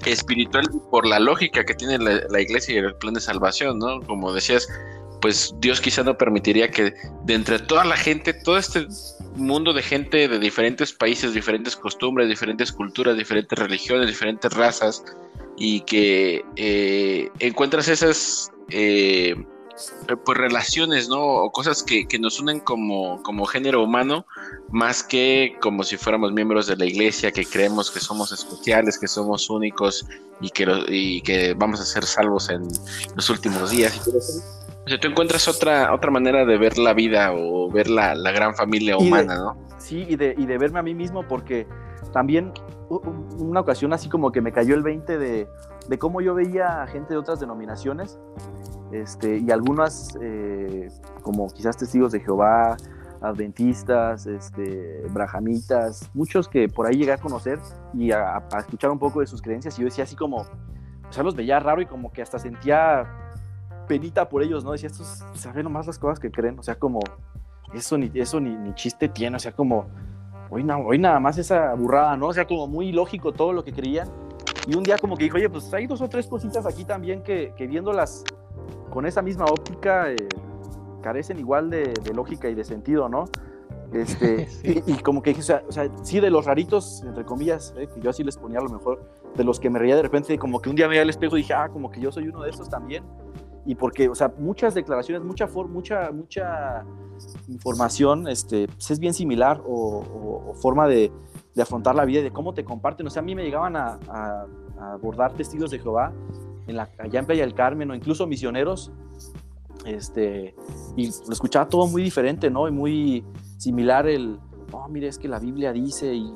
espiritual, por la lógica que tiene la, la, iglesia y el plan de salvación, ¿no? Como decías, pues Dios quizá no permitiría que de entre toda la gente, todo este mundo de gente de diferentes países, diferentes costumbres, diferentes culturas, diferentes religiones, diferentes razas, y que eh, encuentras esas... Eh, pues relaciones, ¿no? O cosas que, que, nos unen como, como género humano, más que como si fuéramos miembros de la iglesia, que creemos que somos especiales, que somos únicos y que, lo, y que vamos a ser salvos en los últimos días. O sea, tú encuentras otra, otra manera de ver la vida o ver la, la gran familia humana, de, ¿no? Sí, y de, y de verme a mí mismo, porque también una ocasión así como que me cayó el 20 de, de cómo yo veía a gente de otras denominaciones este, y algunas eh, como quizás testigos de Jehová, adventistas, este, brahamitas, muchos que por ahí llegué a conocer y a, a, escuchar un poco de sus creencias y yo decía así como, o sea, los veía raro y como que hasta sentía penita por ellos, ¿no? Decía, estos saben nomás las cosas que creen, o sea, como, eso ni, eso ni, ni chiste tiene, o sea, como, hoy, no, hoy nada más esa burrada, ¿no? O sea, como muy lógico todo lo que creían. Y un día como que dijo, oye, pues hay dos o tres cositas aquí también que, que viéndolas con esa misma óptica eh, carecen igual de, de, lógica y de sentido, ¿no? Este, sí. y, y, como que dije, o sea, o sea, sí, de los raritos, entre comillas, eh, que yo así les ponía a lo mejor, de los que me reía de repente, como que un día me veía al espejo y dije, ah, como que yo soy uno de esos también. y porque, o sea, muchas declaraciones, mucha, mucha, mucha información este, pues, es bien similar o, forma de, de, afrontar la vida y de cómo te comparten. O sea, a mí me llegaban a, a, abordar testigos de Jehová en la, allá en Playa del Carmen o incluso misioneros, este, y lo escuchaba todo muy diferente, ¿no? Y muy similar el, oh, mire, es que la Biblia dice, y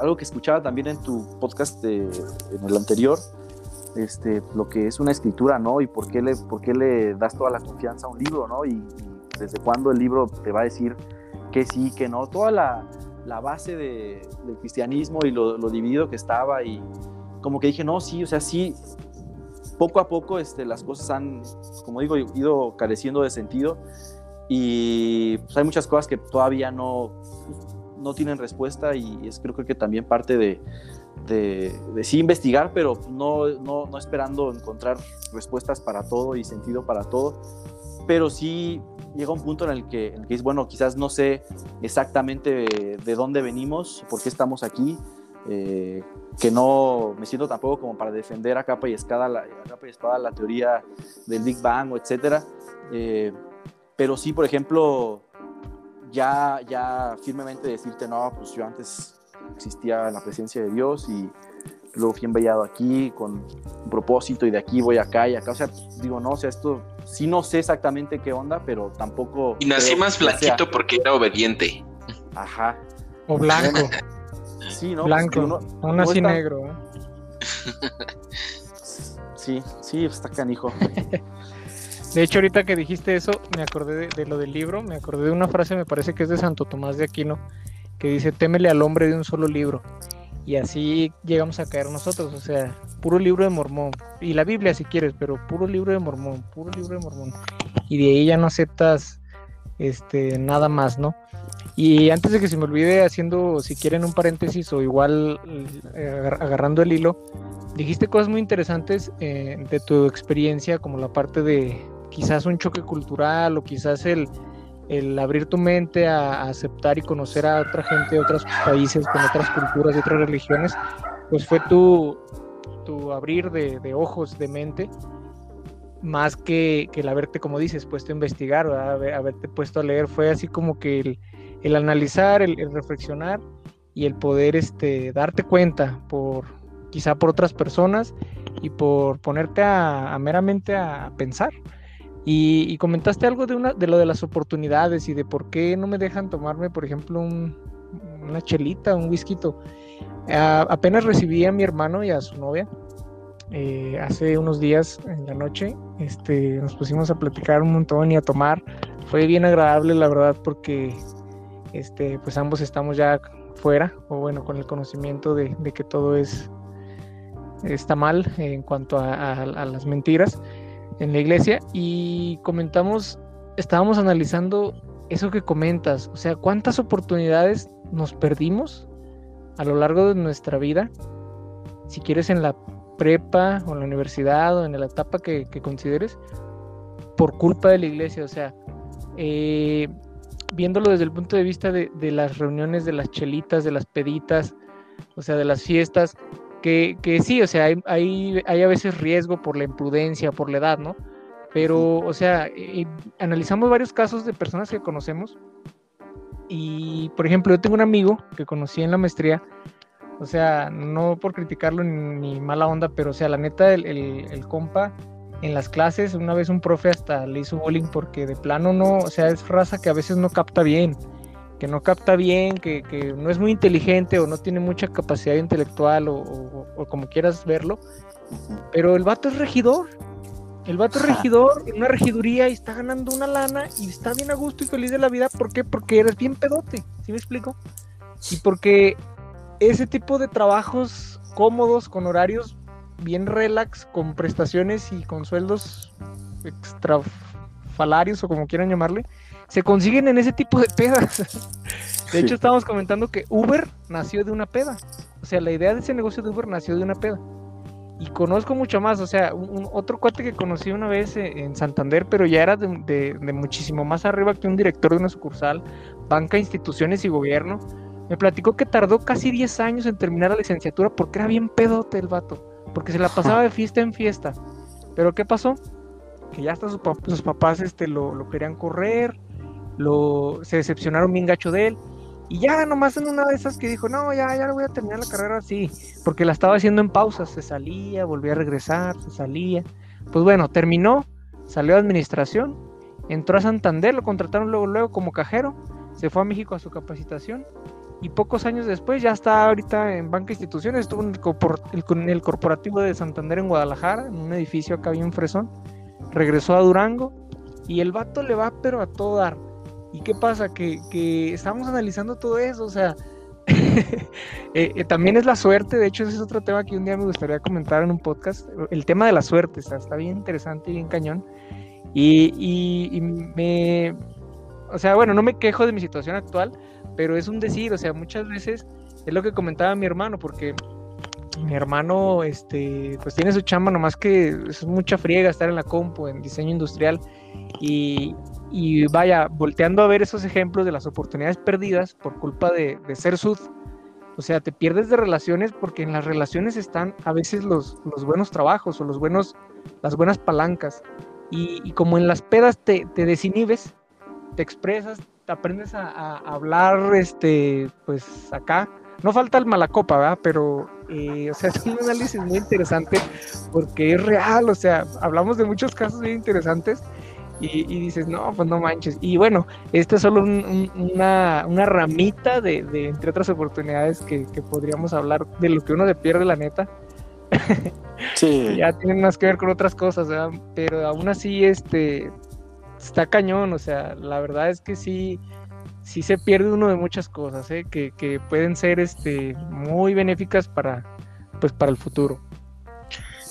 algo que escuchaba también en tu podcast de, en el anterior, este, lo que es una escritura, ¿no? Y por qué, le, por qué le das toda la confianza a un libro, ¿no? Y, desde cuándo el libro te va a decir que sí, que no. Toda la, la base de, del cristianismo y lo, lo, dividido que estaba y como que dije, no, sí, o sea, sí, poco a poco este, las cosas han, como digo, ido careciendo de sentido y pues, hay muchas cosas que todavía no, no tienen respuesta y es creo que también parte de, de, sí investigar, pero no, no, no, esperando encontrar respuestas para todo y sentido para todo, pero sí llega un punto en el que, en el que es, bueno, quizás no sé exactamente de, dónde venimos, por qué estamos aquí, eh, que no me siento tampoco como para defender a capa y espada la, capa y espada la teoría del Big Bang o etcétera, eh, pero sí, por ejemplo, ya, ya firmemente decirte, no, pues yo antes existía en la presencia de Dios y luego fui enviado aquí con un propósito y de aquí voy acá y acá. O sea, digo, no, o sea, esto sí no sé exactamente qué onda, pero tampoco. Y nací más blanquito porque era obediente. Ajá. O blanco. Sí, ¿no? Blanco. Pues no, así negro. ¿eh? Sí, sí, está canijo. De hecho, ahorita que dijiste eso, me acordé de, lo del libro, me acordé de una frase, me parece que es de Santo Tomás de Aquino, que dice, témele al hombre de un solo libro. Y así llegamos a caer nosotros, o sea, puro libro de Mormón. Y la Biblia si quieres, pero puro libro de Mormón, puro libro de Mormón. Y de ahí ya no aceptas este, nada más, ¿no? Y antes de que se me olvide, haciendo, si quieren, un paréntesis o igual eh, agarrando el hilo, dijiste cosas muy interesantes eh, de tu experiencia, como la parte de quizás un choque cultural o quizás el, el abrir tu mente a, aceptar y conocer a otra gente de otros países, con otras culturas, de otras religiones, pues fue tu, tu abrir de, ojos, de mente, más que, que, el haberte, como dices, puesto a investigar, o haberte puesto a leer, fue así como que el, analizar, el, reflexionar y el poder este, darte cuenta por quizá por otras personas y por ponerte a meramente a pensar. Y, comentaste algo de, una, de lo de las oportunidades y de por qué no me dejan tomarme, por ejemplo, una chelita, un whisky. apenas recibí a mi hermano y a su novia eh, hace unos días en la noche. Este, nos pusimos a platicar un montón y a tomar. Fue bien agradable, la verdad, porque este, pues ambos estamos ya fuera, o bueno, con el conocimiento de, que todo es está mal en cuanto a las mentiras en la iglesia y comentamos, estábamos analizando eso que comentas, o sea, cuántas oportunidades nos perdimos a lo largo de nuestra vida, si quieres en la prepa o en la universidad o en la etapa que, consideres, por culpa de la iglesia, o sea, eh, viéndolo desde el punto de vista de, de, las reuniones, de las chelitas, de las peditas, o sea, de las fiestas, que, que sí, o sea, hay, hay, hay, a veces riesgo por la imprudencia, por la edad, ¿no? Pero, o sea, eh, analizamos varios casos de personas que conocemos y, por ejemplo, yo tengo un amigo que conocí en la maestría, o sea, no por criticarlo ni, mala onda, pero, o sea, la neta, el, el, el compa en las clases, una vez un profe hasta le hizo bullying porque de plano no, o sea, es raza que a veces no capta bien que no capta bien, que, que, no es muy inteligente o no tiene mucha capacidad intelectual o, como quieras verlo. Pero el vato es regidor. El vato es regidor en una regiduría y está ganando una lana y está bien a gusto y feliz de la vida. ¿Por qué? Porque eres bien pedote. ¿Sí me explico? Y porque ese tipo de trabajos cómodos, con horarios bien relax, con prestaciones y con sueldos extrafalarios o como quieran llamarle, se consiguen en ese tipo de pedas. De hecho, estábamos comentando que Uber nació de una peda. O sea, la idea de ese negocio de Uber nació de una peda. Y conozco mucho más, o sea, un, otro cuate que conocí una vez eh, en Santander, pero ya era de, muchísimo más arriba que un director de una sucursal, banca, instituciones y gobierno. Me platicó que tardó casi 10 años en terminar la licenciatura porque era bien pedote el vato, porque se la pasaba de fiesta en fiesta. Pero ¿qué pasó? que ya hasta sus, papás este, lo, lo, querían correr, lo, se decepcionaron bien gacho de él. Y ya nomás en una de esas que dijo, no, ya, ya voy a terminar la carrera así, porque la estaba haciendo en pausas, se salía, volvía a regresar, se salía. Pues bueno, terminó, salió a administración, entró a Santander, lo contrataron luego, luego como cajero, se fue a México a su capacitación y pocos años después ya está ahorita en banca instituciones, estuvo en el, el, corporativo de Santander en Guadalajara, en un edificio acá bien fresón, regresó a Durango y el vato le va pero a todo dar. ¿Y qué pasa? Que, que estamos analizando todo eso, o sea, eh, eh, también es la suerte, de hecho ese es otro tema que un día me gustaría comentar en un podcast, el tema de la suerte, o sea, está bien interesante y bien cañón. Y, y me, o sea, bueno, no me quejo de mi situación actual, pero es un decir, o sea, muchas veces es lo que comentaba mi hermano, porque mi hermano, este, pues tiene su chamba, nomás que es mucha friega estar en la compu, en diseño industrial, y, y vaya, volteando a ver esos ejemplos de las oportunidades perdidas por culpa de, de ser sud, o sea, te pierdes de relaciones porque en las relaciones están a veces los, los buenos trabajos o los buenos, las buenas palancas. Y, y como en las pedas te, te desinhibes, te expresas, aprendes a, hablar, este, pues acá. No falta el malacopa, ¿verdad? Pero, eh, o sea, es un análisis muy interesante porque es real, o sea, hablamos de muchos casos muy interesantes y, dices, no, pues no manches. Y bueno, esta es solo una, una, ramita de, de, entre otras oportunidades que, que, podríamos hablar de lo que uno se pierde, la neta. Sí. ya tienen más que ver con otras cosas, ¿verdad? Pero aún así, este, está cañón, o sea, la verdad es que sí, sí se pierde uno de muchas cosas, ¿eh? que, que, pueden ser este, muy benéficas para, pues, para el futuro.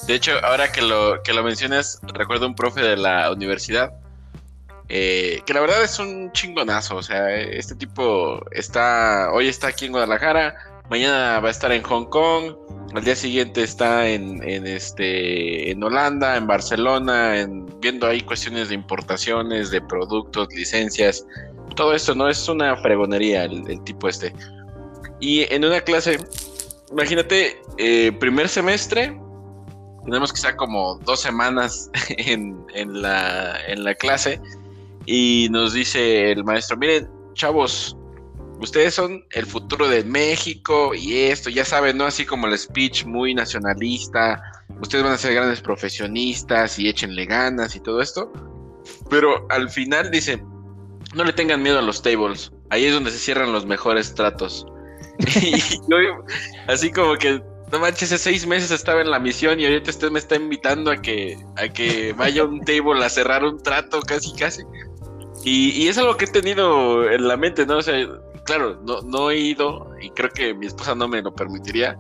De hecho, ahora que lo, que lo mencionas, recuerdo un profe de la universidad, eh, que la verdad es un chingonazo, o sea, este tipo está, hoy está aquí en Guadalajara, mañana va a estar en Hong Kong, al día siguiente está en, este, en Holanda, en Barcelona, en, viendo ahí cuestiones de importaciones, de productos, licencias, todo esto, ¿no? Es una fregonería el, tipo este. Y en una clase, imagínate, eh, primer semestre, tenemos que estar como dos semanas en, en, la, en la clase y nos dice el maestro, miren, chavos, ustedes son el futuro de México y esto, ya saben, ¿no? Así como el speech muy nacionalista, ustedes van a ser grandes profesionistas y échenle ganas y todo esto. Pero al final dice, no le tengan miedo a los tables, ahí es donde se cierran los mejores tratos. y yo, así como que, no manches, hace seis meses estaba en la misión y ahorita usted me está invitando a que, a que vaya a un table a cerrar un trato casi, casi. Y, y, es algo que he tenido en la mente, ¿no? O sea, claro, no, no he ido y creo que mi esposa no me lo permitiría,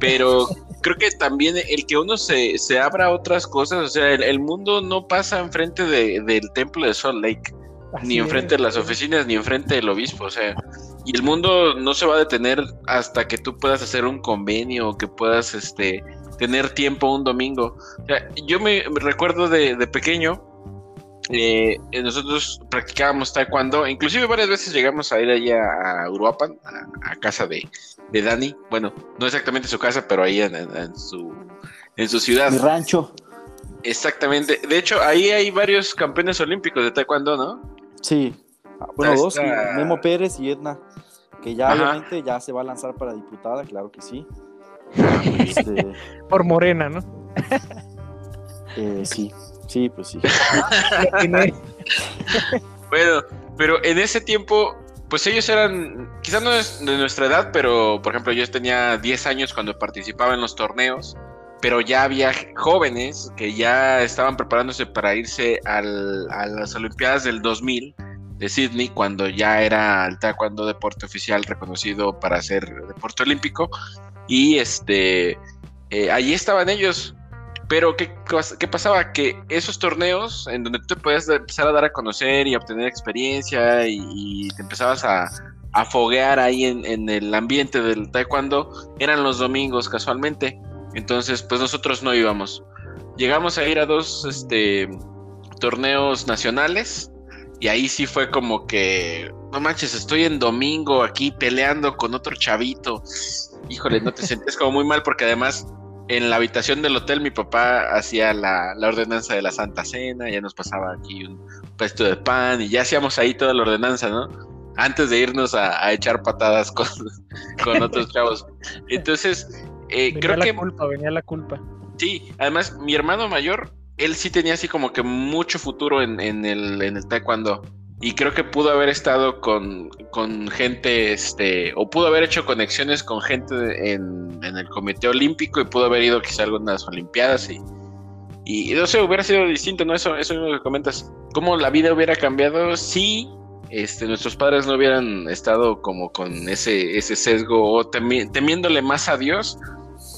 pero creo que también el que uno se, se abra a otras cosas, o sea, el, mundo no pasa enfrente de, del templo de Salt Lake, ni enfrente de las oficinas, ni enfrente del obispo, o sea, y el mundo no se va a detener hasta que tú puedas hacer un convenio, o que puedas este, tener tiempo un domingo. O sea, yo me, recuerdo de, de pequeño, eh, nosotros practicábamos taekwondo, inclusive varias veces llegamos a ir allá a Uruapan, a, casa de, Dani. Bueno, no exactamente su casa, pero ahí en, su, en su ciudad. Mi rancho. Exactamente. De hecho, ahí hay varios campeones olímpicos de taekwondo, ¿no? Sí. Bueno, dos, Memo Pérez y Edna, que ya obviamente ya se va a lanzar para diputada, claro que sí. Este, Por Morena, ¿no? Eh, sí. Sí, pues sí. bueno, pero en ese tiempo, pues ellos eran, quizás no es de nuestra edad, pero por ejemplo yo tenía 10 años cuando participaba en los torneos, pero ya había jóvenes que ya estaban preparándose para irse al, a las Olimpiadas del 2000 de Sydney, cuando ya era el taekwondo deporte oficial reconocido para ser deporte olímpico. Y este, eh, allí estaban ellos pero ¿qué, ¿qué, pasaba? Que esos torneos en donde tú te podías empezar a dar a conocer y obtener experiencia y, te empezabas a, a foguear ahí en, en, el ambiente del taekwondo, eran los domingos casualmente. Entonces, pues nosotros no íbamos. Llegamos a ir a dos este, torneos nacionales y ahí sí fue como que, no manches, estoy en domingo aquí peleando con otro chavito. Híjole, no te sientes como muy mal porque además en la habitación del hotel mi papá hacía la, ordenanza de la Santa Cena, ya nos pasaba aquí un pesto de pan y ya hacíamos ahí toda la ordenanza, ¿no? Antes de irnos a, echar patadas con, con otros chavos. Entonces, eh, venía creo la que... culpa, venía la culpa. Sí, además mi hermano mayor, él sí tenía así como que mucho futuro en, en, el, en el taekwondo y creo que pudo haber estado con, gente, este, o pudo haber hecho conexiones con gente en, el Comité Olímpico y pudo haber ido quizá a algunas Olimpiadas y, y no sé, hubiera sido distinto, ¿no? Eso, eso mismo que comentas. ¿Cómo la vida hubiera cambiado si este, nuestros padres no hubieran estado como con ese, ese sesgo o temiéndole más a Dios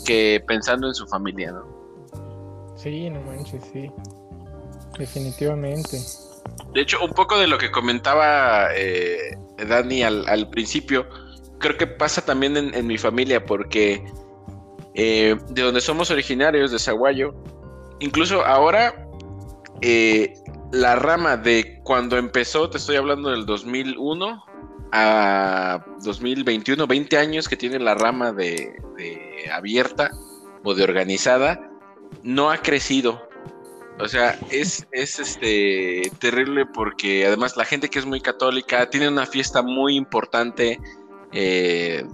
que pensando en su familia, ¿no? Sí, no manches, sí. Definitivamente. De hecho, un poco de lo que comentaba eh, Dani al, principio, creo que pasa también en, mi familia, porque eh, de donde somos originarios, de Zaguayo, incluso ahora eh, la rama de cuando empezó, te estoy hablando del 2001 a 2021, 20 años que tiene la rama de abierta o de organizada, no ha crecido o sea, es, es este terrible porque además la gente que es muy católica tiene una fiesta muy importante, eh,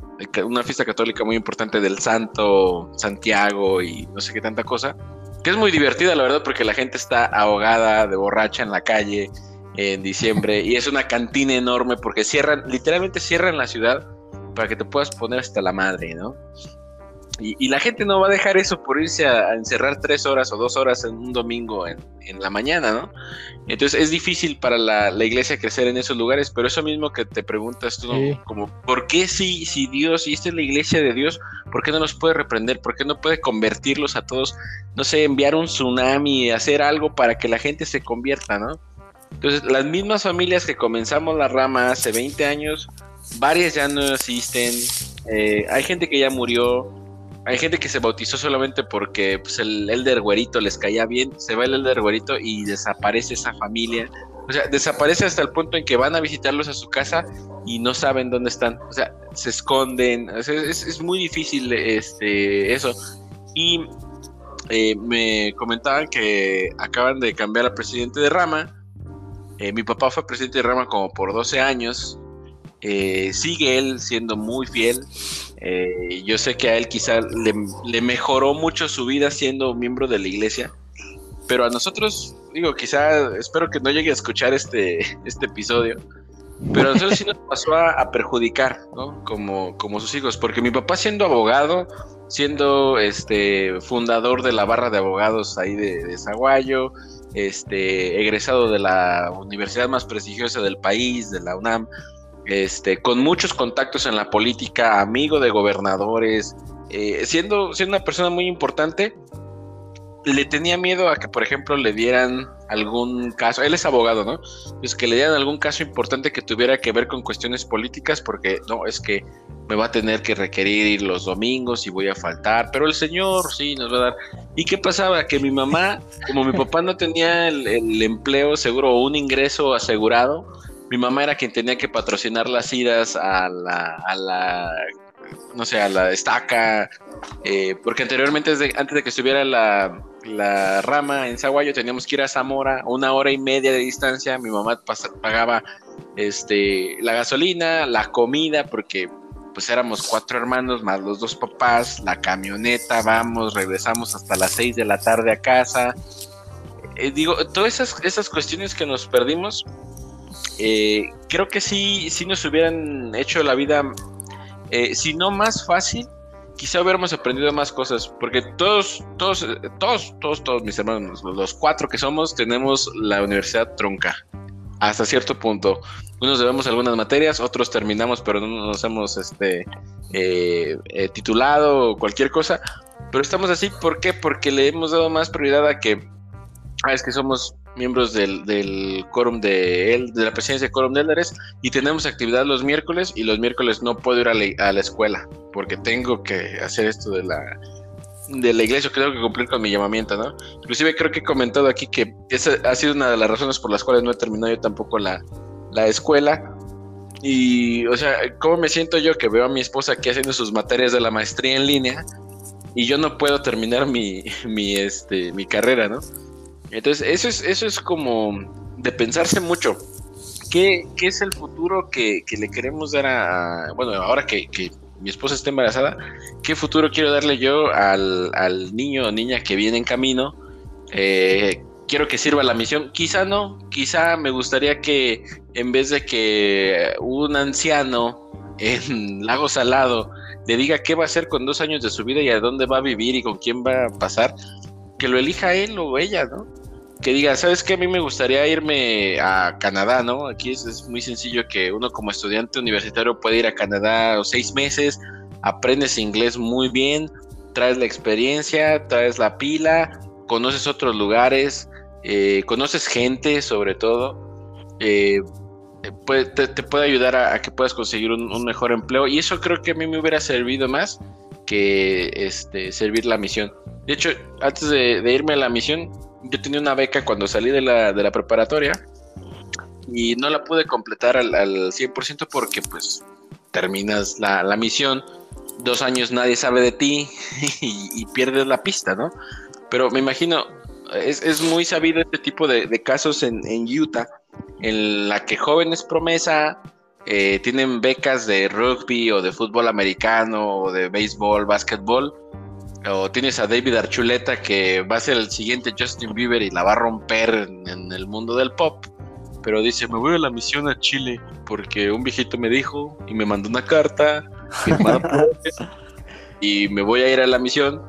una fiesta católica muy importante del Santo Santiago y no sé qué tanta cosa, que es muy divertida la verdad porque la gente está ahogada de borracha en la calle en diciembre y es una cantina enorme porque cierran, literalmente cierran la ciudad para que te puedas poner hasta la madre, ¿no? Y, la gente no va a dejar eso por irse a, encerrar tres horas o dos horas en un domingo en, la mañana, ¿no? Entonces es difícil para la, iglesia crecer en esos lugares, pero eso mismo que te preguntas tú, como, ¿por qué si, si Dios, y esta es la iglesia de Dios, ¿por qué no los puede reprender? ¿Por qué no puede convertirlos a todos? No sé, enviar un tsunami, hacer algo para que la gente se convierta, ¿no? Entonces, las mismas familias que comenzamos la rama hace 20 años, varias ya no existen, eh, hay gente que ya murió, hay gente que se bautizó solamente porque pues, el Elder Güerito les caía bien, se va el Elder Güerito y desaparece esa familia. O sea, desaparece hasta el punto en que van a visitarlos a su casa y no saben dónde están. O sea, se esconden. es, muy difícil este, eso. Y eh, me comentaban que acaban de cambiar al presidente de Rama. Eh, mi papá fue presidente de Rama como por 12 años. Eh, sigue él siendo muy fiel. Eh, yo sé que a él quizá le, mejoró mucho su vida siendo miembro de la iglesia, pero a nosotros, digo, quizá espero que no llegue a escuchar este, este episodio, pero a nosotros sí nos pasó a, perjudicar, ¿no? Como, como sus hijos, porque mi papá siendo abogado, siendo este fundador de la barra de abogados ahí de, de Zaguayo, este, egresado de la universidad más prestigiosa del país, de la UNAM, este, con muchos contactos en la política, amigo de gobernadores, eh, siendo, siendo una persona muy importante, le tenía miedo a que, por ejemplo, le dieran algún caso, él es abogado, ¿no? Pues que le dieran algún caso importante que tuviera que ver con cuestiones políticas, porque no, es que me va a tener que requerir ir los domingos y voy a faltar, pero el señor sí nos va a dar. ¿Y qué pasaba? Que mi mamá, como mi papá no tenía el, el empleo seguro o un ingreso asegurado, mi mamá era quien tenía que patrocinar las idas a la, a la no sé, a la estaca, eh, porque anteriormente, antes de que estuviera la, la rama en Zaguayo, teníamos que ir a Zamora, una hora y media de distancia, mi mamá pagaba este, la gasolina, la comida, porque pues éramos cuatro hermanos más los dos papás, la camioneta, vamos, regresamos hasta las seis de la tarde a casa. Eh, digo, todas esas, esas cuestiones que nos perdimos, eh, creo que sí, sí nos hubieran hecho la vida, eh, si no más fácil, quizá hubiéramos aprendido más cosas, porque todos, todos, todos, todos, todos mis hermanos, los cuatro que somos, tenemos la universidad trunca, hasta cierto punto. Unos debemos algunas materias, otros terminamos, pero no nos hemos este, eh, titulado o cualquier cosa. Pero estamos así, ¿por qué? Porque le hemos dado más prioridad a que, ah, es que somos miembros del, del quórum de él, de la presidencia de quórum de Eldares, y tenemos actividad los miércoles, y los miércoles no puedo ir a la, escuela, porque tengo que hacer esto de la de la iglesia, tengo que cumplir con mi llamamiento, ¿no? Inclusive creo que he comentado aquí que esa ha sido una de las razones por las cuales no he terminado yo tampoco la, la escuela. Y, o sea, ¿cómo me siento yo que veo a mi esposa aquí haciendo sus materias de la maestría en línea? y yo no puedo terminar mi, mi, este, mi carrera, ¿no? Entonces, eso es, eso es como de pensarse mucho. ¿Qué, qué es el futuro que, que, le queremos dar a, bueno, ahora que, que, mi esposa está embarazada, qué futuro quiero darle yo al, al niño o niña que viene en camino? Eh, quiero que sirva la misión. Quizá no, quizá me gustaría que en vez de que un anciano en Lago Salado le diga qué va a hacer con dos años de su vida y a dónde va a vivir y con quién va a pasar, que lo elija él o ella, ¿no? Que diga, ¿sabes qué? A mí me gustaría irme a Canadá, ¿no? Aquí es, muy sencillo que uno como estudiante universitario puede ir a Canadá seis meses, aprendes inglés muy bien, traes la experiencia, traes la pila, conoces otros lugares, eh, conoces gente sobre todo, eh, te, puede ayudar a, que puedas conseguir un, mejor empleo y eso creo que a mí me hubiera servido más que este, servir la misión. De hecho, antes de, irme a la misión, yo tenía una beca cuando salí de la, de la preparatoria y no la pude completar al, al 100% porque pues terminas la, la, misión, dos años nadie sabe de ti y, pierdes la pista, ¿no? Pero me imagino, es, es muy sabido este tipo de, casos en, Utah, en la que jóvenes promesa eh, tienen becas de rugby o de fútbol americano o de béisbol, básquetbol. O tienes a David Archuleta que va a ser el siguiente Justin Bieber y la va a romper en, el mundo del pop. Pero dice, me voy a la misión a Chile porque un viejito me dijo y me mandó una carta y me voy a ir a la misión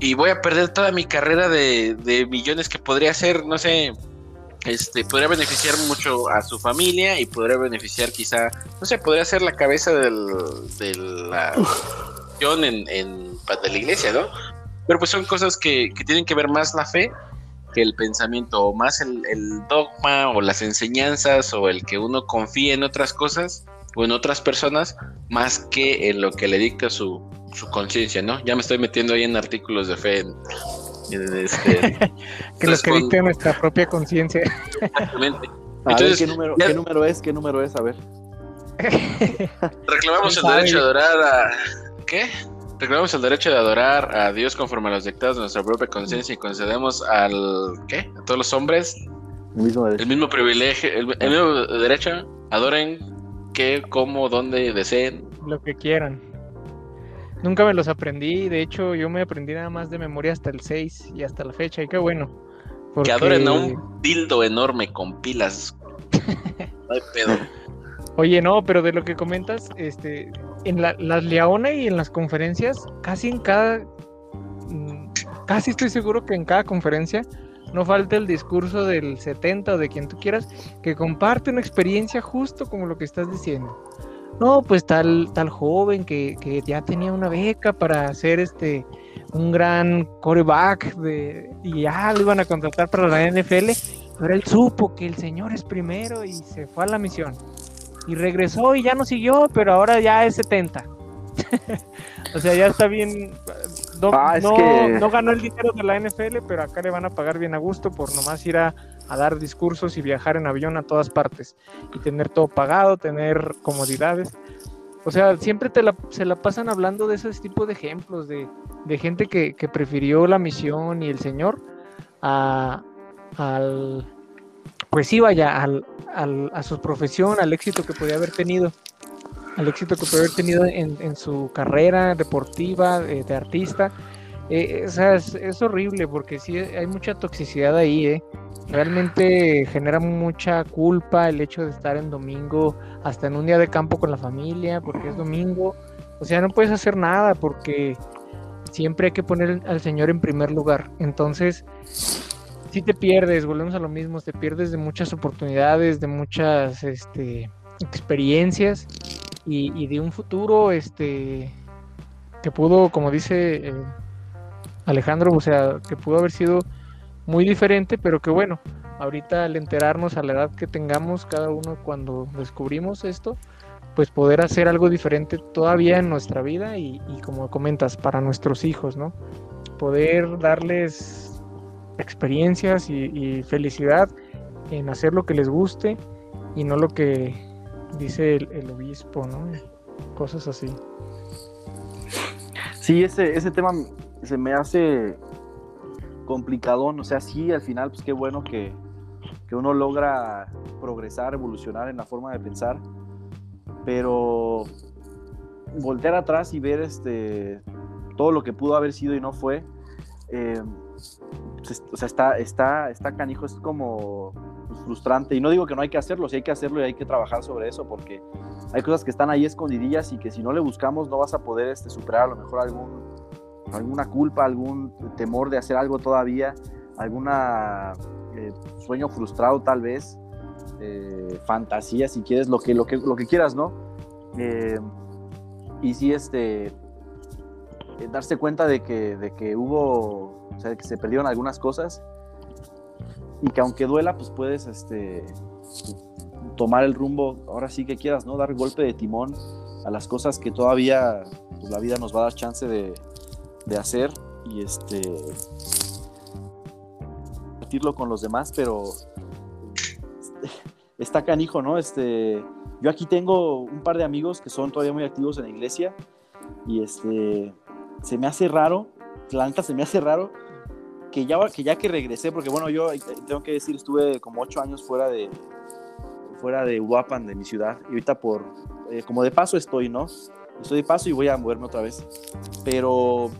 y voy a perder toda mi carrera de, millones que podría hacer, no sé, este, podría beneficiar mucho a su familia y podría beneficiar quizá, no sé, podría ser la cabeza del, de la en, en, de la iglesia, ¿no? Pero pues son cosas que, que tienen que ver más la fe que el pensamiento, o más el, el, dogma o las enseñanzas o el que uno confíe en otras cosas o en otras personas más que en lo que le dicta su, su conciencia, ¿no? Ya me estoy metiendo ahí en artículos de fe. Este, que lo que dicte nuestra propia conciencia. Exactamente. Entonces, ¿qué, número, ¿qué número es? ¿Qué número es? A ver. Reclamamos el derecho de adorar a... ¿Qué? Reclamamos el derecho de adorar a Dios conforme a los dictados de nuestra propia conciencia y concedemos al... ¿Qué? A todos los hombres el mismo, el mismo privilegio, el, el mismo derecho. Adoren que, cómo, dónde deseen. Lo que quieran. Nunca me los aprendí, de hecho yo me aprendí nada más de memoria hasta el 6 y hasta la fecha, y qué bueno. Que adoren a un dildo enorme con pilas. no hay pedo. Oye, no, pero de lo que comentas, este, en la, las Leona y en las conferencias, casi en cada, mm, casi estoy seguro que en cada conferencia no falta el discurso del 70 o de quien tú quieras que comparte una experiencia justo como lo que estás diciendo no, pues tal, tal joven que, que ya tenía una beca para hacer este un gran coreback de, y ya lo iban a contratar para la NFL, pero él supo que el Señor es primero y se fue a la misión. Y regresó y ya no siguió, pero ahora ya es 70. o sea, ya está bien. No, ah, no, ganó el dinero de la NFL, pero acá le van a pagar bien a gusto por nomás ir a, a dar discursos y viajar en avión a todas partes y tener todo pagado, tener comodidades. O sea, siempre te la, se la pasan hablando de ese tipo de ejemplos, de, de gente que, que, prefirió la misión y el Señor a, al, pues sí, vaya, al, al, a su profesión, al éxito que podía haber tenido, al éxito que podía haber tenido en, en su carrera deportiva, de, de artista. Eh, o sea, es, horrible porque sí hay mucha toxicidad ahí, ¿eh? realmente genera mucha culpa el hecho de estar en domingo, hasta en un día de campo con la familia, porque es domingo. O sea, no puedes hacer nada porque siempre hay que poner al Señor en primer lugar. Entonces, si te pierdes, volvemos a lo mismo, te pierdes de muchas oportunidades, de muchas este, experiencias y, de un futuro este, que pudo, como dice eh, Alejandro, o sea, que pudo haber sido muy diferente, pero que bueno, ahorita al enterarnos a la edad que tengamos cada uno cuando descubrimos esto, pues poder hacer algo diferente todavía en nuestra vida y, como comentas, para nuestros hijos, ¿no? Poder darles experiencias y, felicidad en hacer lo que les guste y no lo que dice el, el obispo, ¿no? Cosas así. Sí, ese, ese tema se me hace complicadón. O sea, sí, al final, pues qué bueno que, que uno logra progresar, evolucionar en la forma de pensar. Pero voltear atrás y ver este, todo lo que pudo haber sido y no fue, eh, pues, o sea, está, está, está canijo, es como pues, frustrante. Y no digo que no hay que hacerlo, sí hay que hacerlo y hay que trabajar sobre eso, porque hay cosas que están ahí escondidillas y que si no le buscamos no vas a poder este, superar a lo mejor algún, alguna culpa, algún temor de hacer algo todavía, alguna eh, sueño frustrado tal vez, eh, fantasía si quieres, lo que, lo que, lo que quieras, ¿no? Eh, y sí, este, darse cuenta de que, de que hubo, o sea, que se perdieron algunas cosas y que aunque duela, pues puedes, este, tomar el rumbo, ahora sí que quieras, ¿no? Dar golpe de timón a las cosas que todavía pues, la vida nos va a dar chance de, de hacer y este compartirlo con los demás, pero está canijo, ¿no? Este, yo aquí tengo un par de amigos que son todavía muy activos en la iglesia y este, se me hace raro, la neta se me hace raro que ya, que ya que regresé, porque bueno, yo tengo que decir, estuve como ocho años fuera de, fuera de Uapan, de mi ciudad, y ahorita por, eh, como de paso estoy, ¿no? Estoy de paso y voy a moverme otra vez. Pero,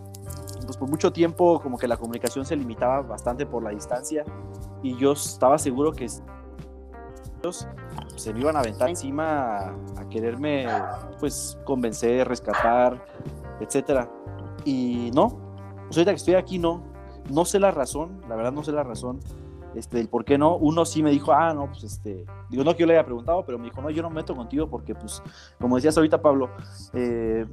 pues por mucho tiempo como que la comunicación se limitaba bastante por la distancia y yo estaba seguro que ellos se me iban a aventar encima a, a quererme, pues, convencer, rescatar, etcétera. Y no, pues ahorita que estoy aquí, no. No sé la razón, la verdad no sé la razón este, el por qué no. Uno sí me dijo, ah, no, pues este, digo, no que yo le haya preguntado, pero me dijo, no, yo no me meto contigo porque, pues, como decías ahorita, Pablo, eh,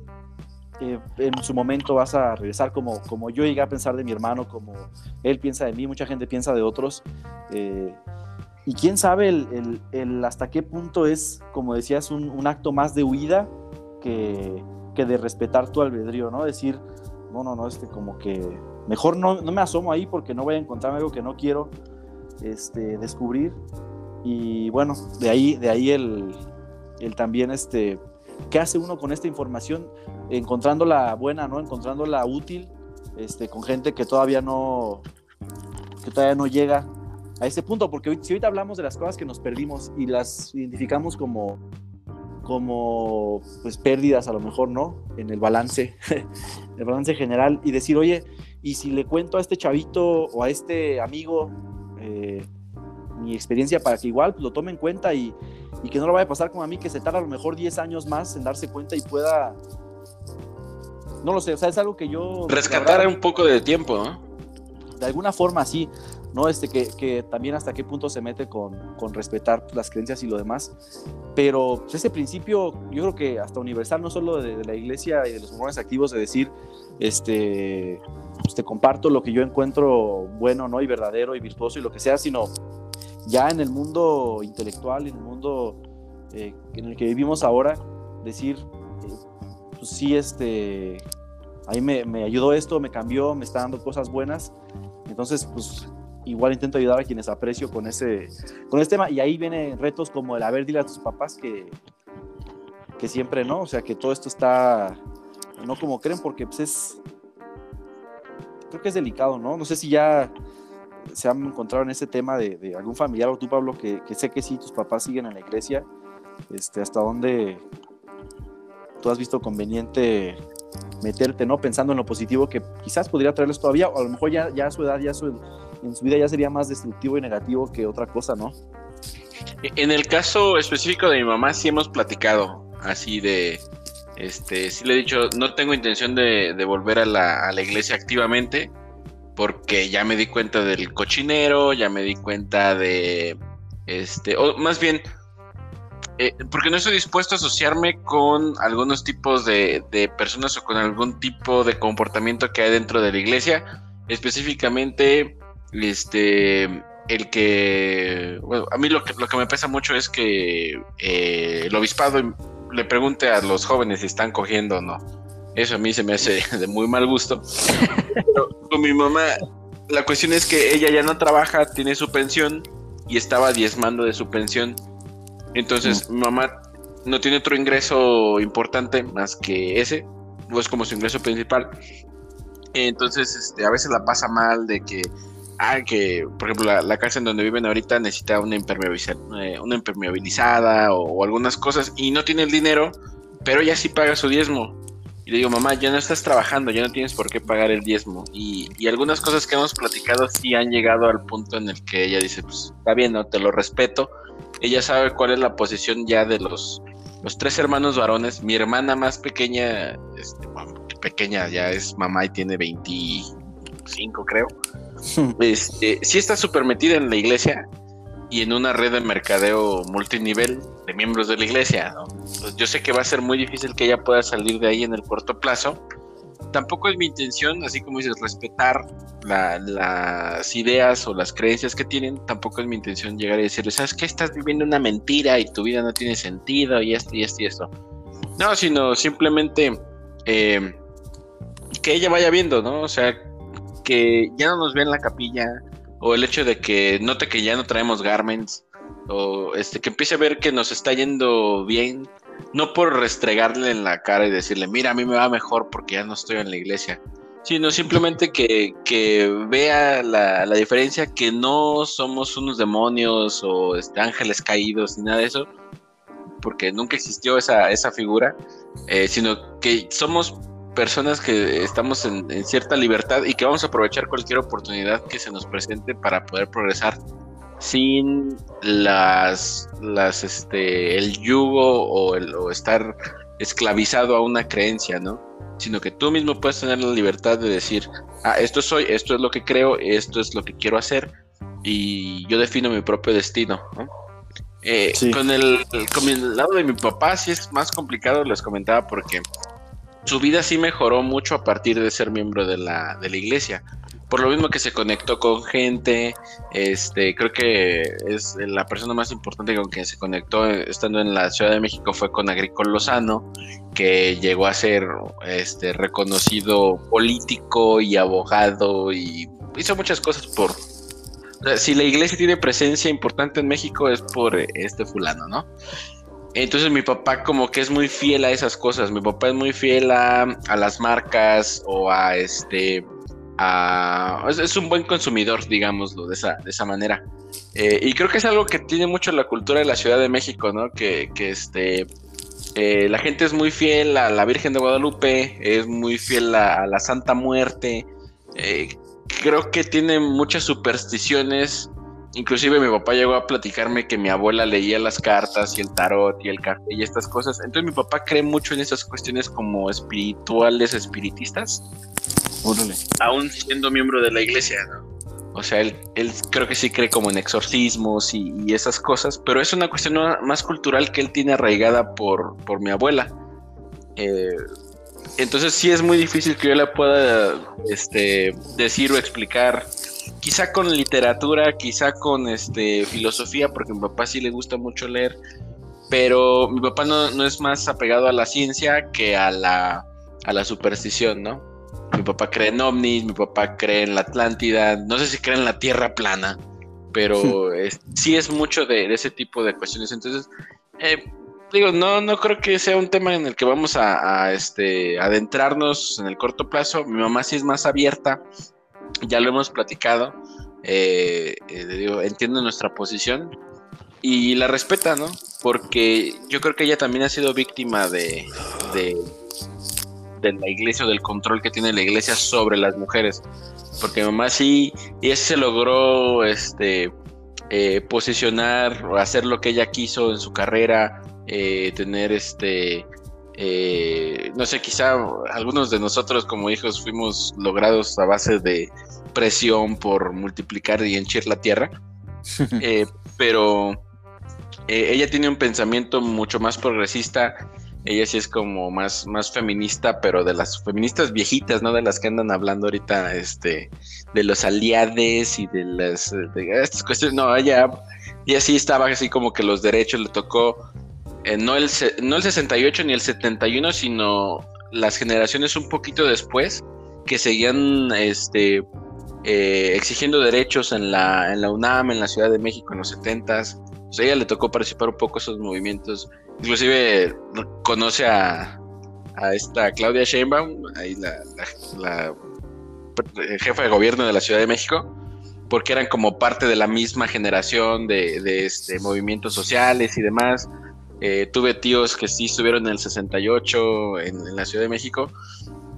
eh, en su momento vas a regresar como, como yo llegué a pensar de mi hermano, como él piensa de mí, mucha gente piensa de otros. Eh, y quién sabe el, el, el, hasta qué punto es, como decías, un, un acto más de huida que, que, de respetar tu albedrío, ¿no? Decir, no, no, no, este como que mejor no, no me asomo ahí porque no voy a encontrarme algo que no quiero este, descubrir. Y bueno, de ahí, de ahí el, el también, este, ¿qué hace uno con esta información? Encontrándola buena, ¿no? Encontrándola útil, este, con gente que todavía no, que todavía no llega a ese punto, porque si ahorita hablamos de las cosas que nos perdimos y las identificamos como, como pues pérdidas a lo mejor, ¿no? En el balance, el balance general y decir, oye, y si le cuento a este chavito o a este amigo eh, mi experiencia para que igual lo tome en cuenta y, y, que no lo vaya a pasar como a mí, que se tarda a lo mejor 10 años más en darse cuenta y pueda... No lo sé, o sea, es algo que yo... Rescatar verdad, un poco de tiempo, ¿no? De alguna forma, sí, ¿no? Este, que, que también hasta qué punto se mete con, con, respetar las creencias y lo demás. Pero pues, ese principio, yo creo que hasta universal, no solo de, de la iglesia y de los mormones activos, de decir, este, pues te comparto lo que yo encuentro bueno, ¿no? Y verdadero y virtuoso y lo que sea, sino ya en el mundo intelectual, en el mundo eh, en el que vivimos ahora, decir, eh, pues sí, este, ahí me, me, ayudó esto, me cambió, me está dando cosas buenas, entonces, pues igual intento ayudar a quienes aprecio con ese, con este tema, y ahí vienen retos como el, a ver, dile a tus papás que, que siempre, ¿no? O sea, que todo esto está, no como creen, porque pues es, creo que es delicado, ¿no? No sé si ya se han encontrado en ese tema de, algún familiar o tú, Pablo, que, sé que sí, tus papás siguen en la iglesia, este, hasta dónde tú has visto conveniente meterte, ¿no? Pensando en lo positivo que quizás podría traerles todavía, o a lo mejor ya, a su edad, ya en su vida ya sería más destructivo y negativo que otra cosa, ¿no? En el caso específico de mi mamá sí hemos platicado así de, este, sí le he dicho, no tengo intención de, volver a la, iglesia activamente, porque ya me di cuenta del cochinero, ya me di cuenta de, este, o más bien, eh, porque no estoy dispuesto a asociarme con algunos tipos de, de, personas o con algún tipo de comportamiento que hay dentro de la iglesia, específicamente, este, el que, bueno, a mí lo que, lo que me pesa mucho es que eh, el obispado le pregunte a los jóvenes si están cogiendo o no. Eso a mí se me hace de muy mal gusto. Pero con mi mamá, la cuestión es que ella ya no trabaja, tiene su pensión y estaba diezmando de su pensión. Entonces, mm. mi mamá no tiene otro ingreso importante más que ese. es como su ingreso principal. Entonces, este, a veces la pasa mal de que, ah, que, por ejemplo, la, casa en donde viven ahorita necesita una, eh, una impermeabilizada o, algunas cosas y no tiene el dinero, pero ella sí paga su diezmo. Y le digo, mamá, ya no estás trabajando, ya no tienes por qué pagar el diezmo. Y, y, algunas cosas que hemos platicado sí han llegado al punto en el que ella dice, pues está bien, no te lo respeto. Ella sabe cuál es la posición ya de los, los tres hermanos varones. Mi hermana más pequeña, este, pequeña, ya es mamá y tiene 25, creo. este, sí está súper metida en la iglesia y en una red de mercadeo multinivel de miembros de la iglesia. Pues yo sé que va a ser muy difícil que ella pueda salir de ahí en el corto plazo. Tampoco es mi intención, así como dices, respetar las ideas o las creencias que tienen. Tampoco es mi intención llegar y decirle, ¿sabes qué? Estás viviendo una mentira y tu vida no tiene sentido y esto y esto y esto. No, sino simplemente eh, que ella vaya viendo, ¿no? O sea, que ya no nos ve en la capilla, o el hecho de que note que ya no traemos garments, o este, que empiece a ver que nos está yendo bien, no por restregarle en la cara y decirle, mira, a mí me va mejor porque ya no estoy en la iglesia, sino simplemente que, vea la, diferencia, que no somos unos demonios o este, ángeles caídos ni nada de eso, porque nunca existió esa, esa figura, eh, sino que somos personas que estamos en, cierta libertad y que vamos a aprovechar cualquier oportunidad que se nos presente para poder progresar sin las, las este, el yugo o, el, o estar esclavizado a una creencia, ¿no? Sino que tú mismo puedes tener la libertad de decir, ah, esto soy, esto es lo que creo, esto es lo que quiero hacer y yo defino mi propio destino, eh, con, el, con el lado de mi papá sí es más complicado, les comentaba, porque su vida sí mejoró mucho a partir de ser miembro de la, de la iglesia. Por lo mismo que se conectó con gente, este, creo que es la persona más importante con quien se conectó eh, estando en la Ciudad de México fue con Agricol Lozano, que llegó a ser este, reconocido político y abogado y hizo muchas cosas por... si la iglesia tiene presencia importante en México es por este fulano, ¿no? Entonces mi papá como que es muy fiel a esas cosas. Mi papá es muy fiel a, las marcas o a este... A, es, un buen consumidor, digámoslo, de esa, de esa manera. Eh, y creo que es algo que tiene mucho la cultura de la Ciudad de México, ¿no? Que, que este... Eh, la gente es muy fiel a la Virgen de Guadalupe, es muy fiel a, la Santa Muerte. Eh, creo que tiene muchas supersticiones Inclusive mi papá llegó a platicarme que mi abuela leía las cartas y el tarot y el café y estas cosas. Entonces mi papá cree mucho en esas cuestiones como espirituales, espiritistas. Aún siendo miembro de la iglesia, ¿no? O sea, él, él creo que sí cree como en exorcismos y, esas cosas, pero es una cuestión más cultural que él tiene arraigada por, por mi abuela. Eh, entonces sí es muy difícil que yo le pueda este, decir o explicar quizá con literatura, quizá con este filosofía, porque a mi papá sí le gusta mucho leer, pero mi papá no, es más apegado a la ciencia que a la, a la superstición, ¿no? Mi papá cree en ovnis, mi papá cree en la Atlántida, no sé si cree en la Tierra plana, pero sí es mucho de, ese tipo de cuestiones. Entonces, eh, digo, no, no creo que sea un tema en el que vamos a, a, este, adentrarnos en el corto plazo. Mi mamá sí es más abierta ya lo hemos platicado, eh, eh, entiende nuestra posición y la respeta, ¿no? Porque yo creo que ella también ha sido víctima de, de, la iglesia o del control que tiene la iglesia sobre las mujeres. Porque mamá sí, y se logró este, eh, posicionar o hacer lo que ella quiso en su carrera, tener este eh, no sé, quizá algunos de nosotros como hijos fuimos logrados a base de presión por multiplicar y henchir la tierra, eh, pero eh, ella tiene un pensamiento mucho más progresista, ella sí es como más, más feminista, pero de las feministas viejitas, ¿no? De las que andan hablando ahorita, este, de los aliades y de las de estas cuestiones, no, ella, ella sí estaba así como que los derechos le tocó eh, no, el, no el 68 ni el 71, sino las generaciones un poquito después que seguían este, eh, exigiendo derechos en la, en la UNAM, en la Ciudad de México en los 70s. a ella le tocó participar un poco en esos movimientos. Inclusive conoce a, a esta Claudia Sheinbaum, ahí la, la, jefa de gobierno de la Ciudad de México, porque eran como parte de la misma generación de, de este, movimientos sociales y demás. Eh, tuve tíos que sí estuvieron en el 68 en, la Ciudad de México.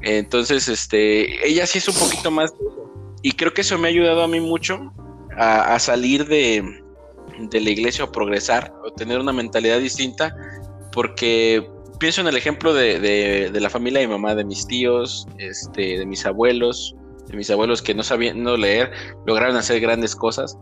Entonces, este, ella sí es un poquito más. Y creo que eso me ha ayudado a mí mucho a, salir de, de, la iglesia o progresar o tener una mentalidad distinta. Porque pienso en el ejemplo de, de, la familia de mi mamá, de mis tíos, este, de mis abuelos, de mis abuelos que no sabiendo leer lograron hacer grandes cosas.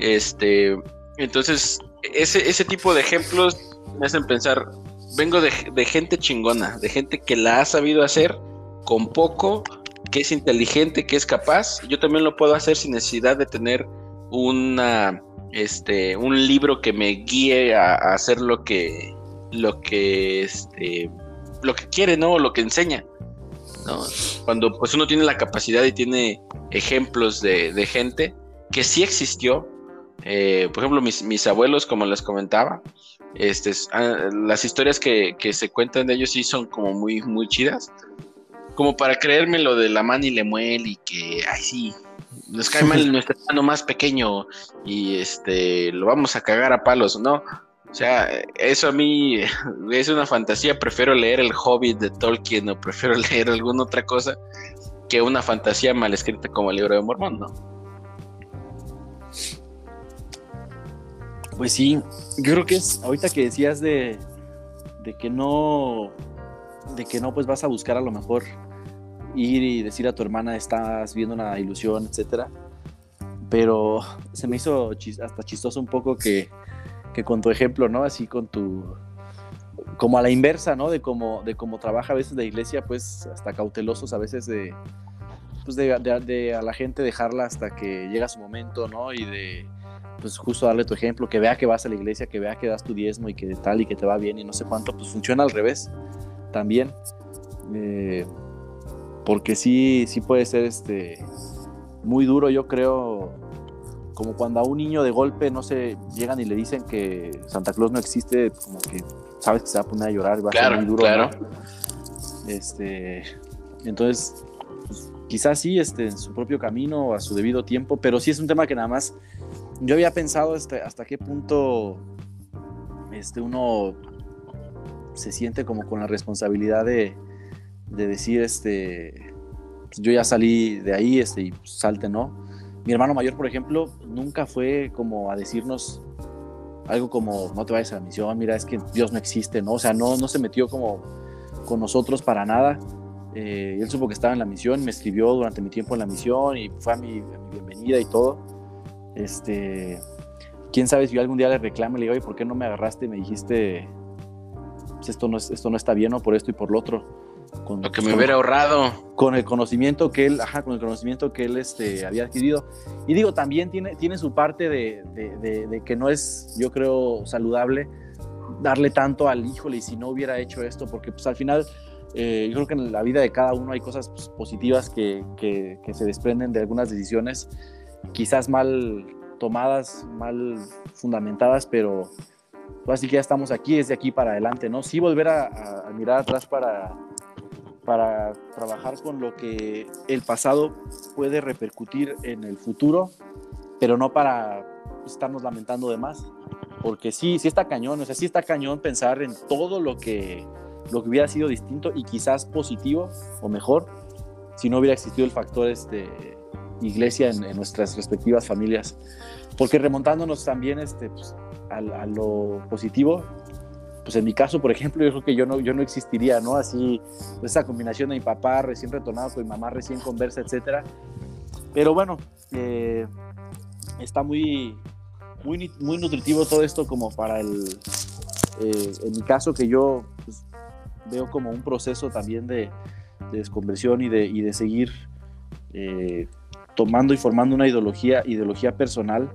Este, entonces, ese, ese tipo de ejemplos me hacen pensar, vengo de, gente chingona, de gente que la ha sabido hacer con poco, que es inteligente, que es capaz. Yo también lo puedo hacer sin necesidad de tener una, este, un libro que me guíe a, hacer lo que, lo que, este, lo que quiere, ¿no? Lo que enseña. Cuando pues uno tiene la capacidad y tiene ejemplos de, de gente que sí existió, eh, por ejemplo, mis, mis, abuelos, como les comentaba, este, ah, las historias que, se cuentan de ellos sí son como muy, muy chidas. Como para creerme lo de la man y Lemuel y que, ay, sí, nos cae mal nuestro hermano más pequeño y este, lo vamos a cagar a palos, ¿no? O sea, eso a mí es una fantasía. Prefiero leer El Hobbit de Tolkien o prefiero leer alguna otra cosa que una fantasía mal escrita como el libro de Mormón, ¿no? Pues sí, yo creo que es ahorita que decías de, que no, de que no, pues vas a buscar a lo mejor ir y decir a tu hermana estás viendo una ilusión, etcétera. Pero se me hizo hasta chistoso un poco que, con tu ejemplo, ¿no? Así con tu, como a la inversa, ¿no? De cómo, de cómo trabaja a veces la iglesia, pues hasta cautelosos a veces de, pues de, de, a la gente dejarla hasta que llega su momento, ¿no? Y de pues justo darle tu ejemplo, que vea que vas a la iglesia, que vea que das tu diezmo y que tal y que te va bien y no sé cuánto, pues funciona al revés también. Eh, porque sí, sí puede ser este, muy duro, yo creo, como cuando a un niño de golpe, no sé, llegan y le dicen que Santa Claus no existe, como que sabes que se va a poner a llorar, va a ser muy duro. Claro. Este, entonces, pues, quizás sí, este, en su propio camino, a su debido tiempo, pero sí es un tema que nada más yo había pensado este, hasta qué punto este, uno se siente como con la responsabilidad de, decir, este, pues, yo ya salí de ahí este, y pues, salte, ¿no? Mi hermano mayor, por ejemplo, nunca fue como a decirnos algo como, no te vayas a la misión, mira, es que Dios no existe, ¿no? O sea, no, no se metió como con nosotros para nada. Eh, él supo que estaba en la misión, me escribió durante mi tiempo en la misión y fue a mi, a mi bienvenida y todo este, quién sabe si yo algún día le reclame, le digo, oye, ¿por qué no me agarraste y me dijiste, pues esto no, es, esto no está bien, o por esto y por lo otro? Con, lo que me hubiera ahorrado. Con el conocimiento que él, ajá, con el conocimiento que él este, había adquirido. Y digo, también tiene, tiene su parte de, de, que no es, yo creo, saludable darle tanto al híjole y si no hubiera hecho esto, porque pues al final eh, yo creo que en la vida de cada uno hay cosas pues, positivas que, que, que, se desprenden de algunas decisiones quizás mal tomadas, mal fundamentadas, pero así que ya estamos aquí, es de aquí para adelante, ¿no? Sí volver a, mirar atrás para, para trabajar con lo que el pasado puede repercutir en el futuro, pero no para estarnos lamentando de más, porque sí, sí está cañón, o sea, sí está cañón pensar en todo lo que, lo que hubiera sido distinto y quizás positivo o mejor si no hubiera existido el factor este, iglesia en, nuestras respectivas familias. Porque remontándonos también este, pues, a, lo positivo, pues en mi caso, por ejemplo, yo creo que yo no, yo no existiría, ¿no? Así, esa combinación de mi papá recién retornado con mi mamá recién conversa, etcétera. Pero bueno, eh, está muy, muy, muy nutritivo todo esto como para el, eh, en mi caso que yo pues, veo como un proceso también de, desconversión y de, y de seguir eh, tomando y formando una ideología, ideología personal,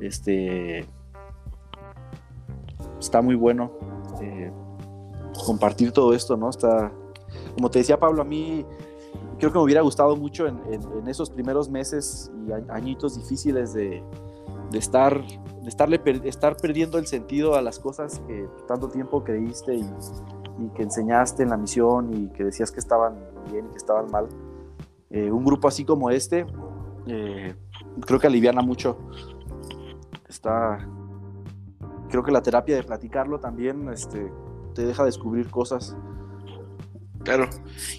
este, está muy bueno eh, compartir todo esto, ¿no? Está, como te decía Pablo, a mí creo que me hubiera gustado mucho en, esos primeros meses y añitos difíciles de, estar, de estarle, estar perdiendo el sentido a las cosas que tanto tiempo creíste y, y que enseñaste en la misión y que decías que estaban bien y que estaban mal, eh, un grupo así como este, eh, creo que aliviana mucho. Está, creo que la terapia de platicarlo también este, te deja descubrir cosas. Claro.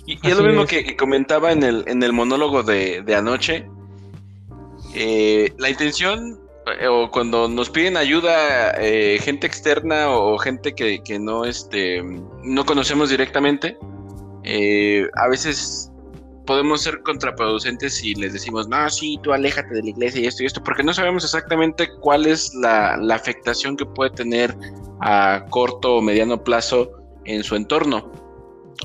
Y, es lo mismo Que, comentaba en el, en el monólogo de, anoche. Eh, la intención, eh, o cuando nos piden ayuda eh, gente externa o, gente que, que, no, este, no conocemos directamente, a veces podemos ser contraproducentes si les decimos, no, sí, tú aléjate de la iglesia y esto y esto, porque no sabemos exactamente cuál es la, afectación que puede tener a corto o mediano plazo en su entorno.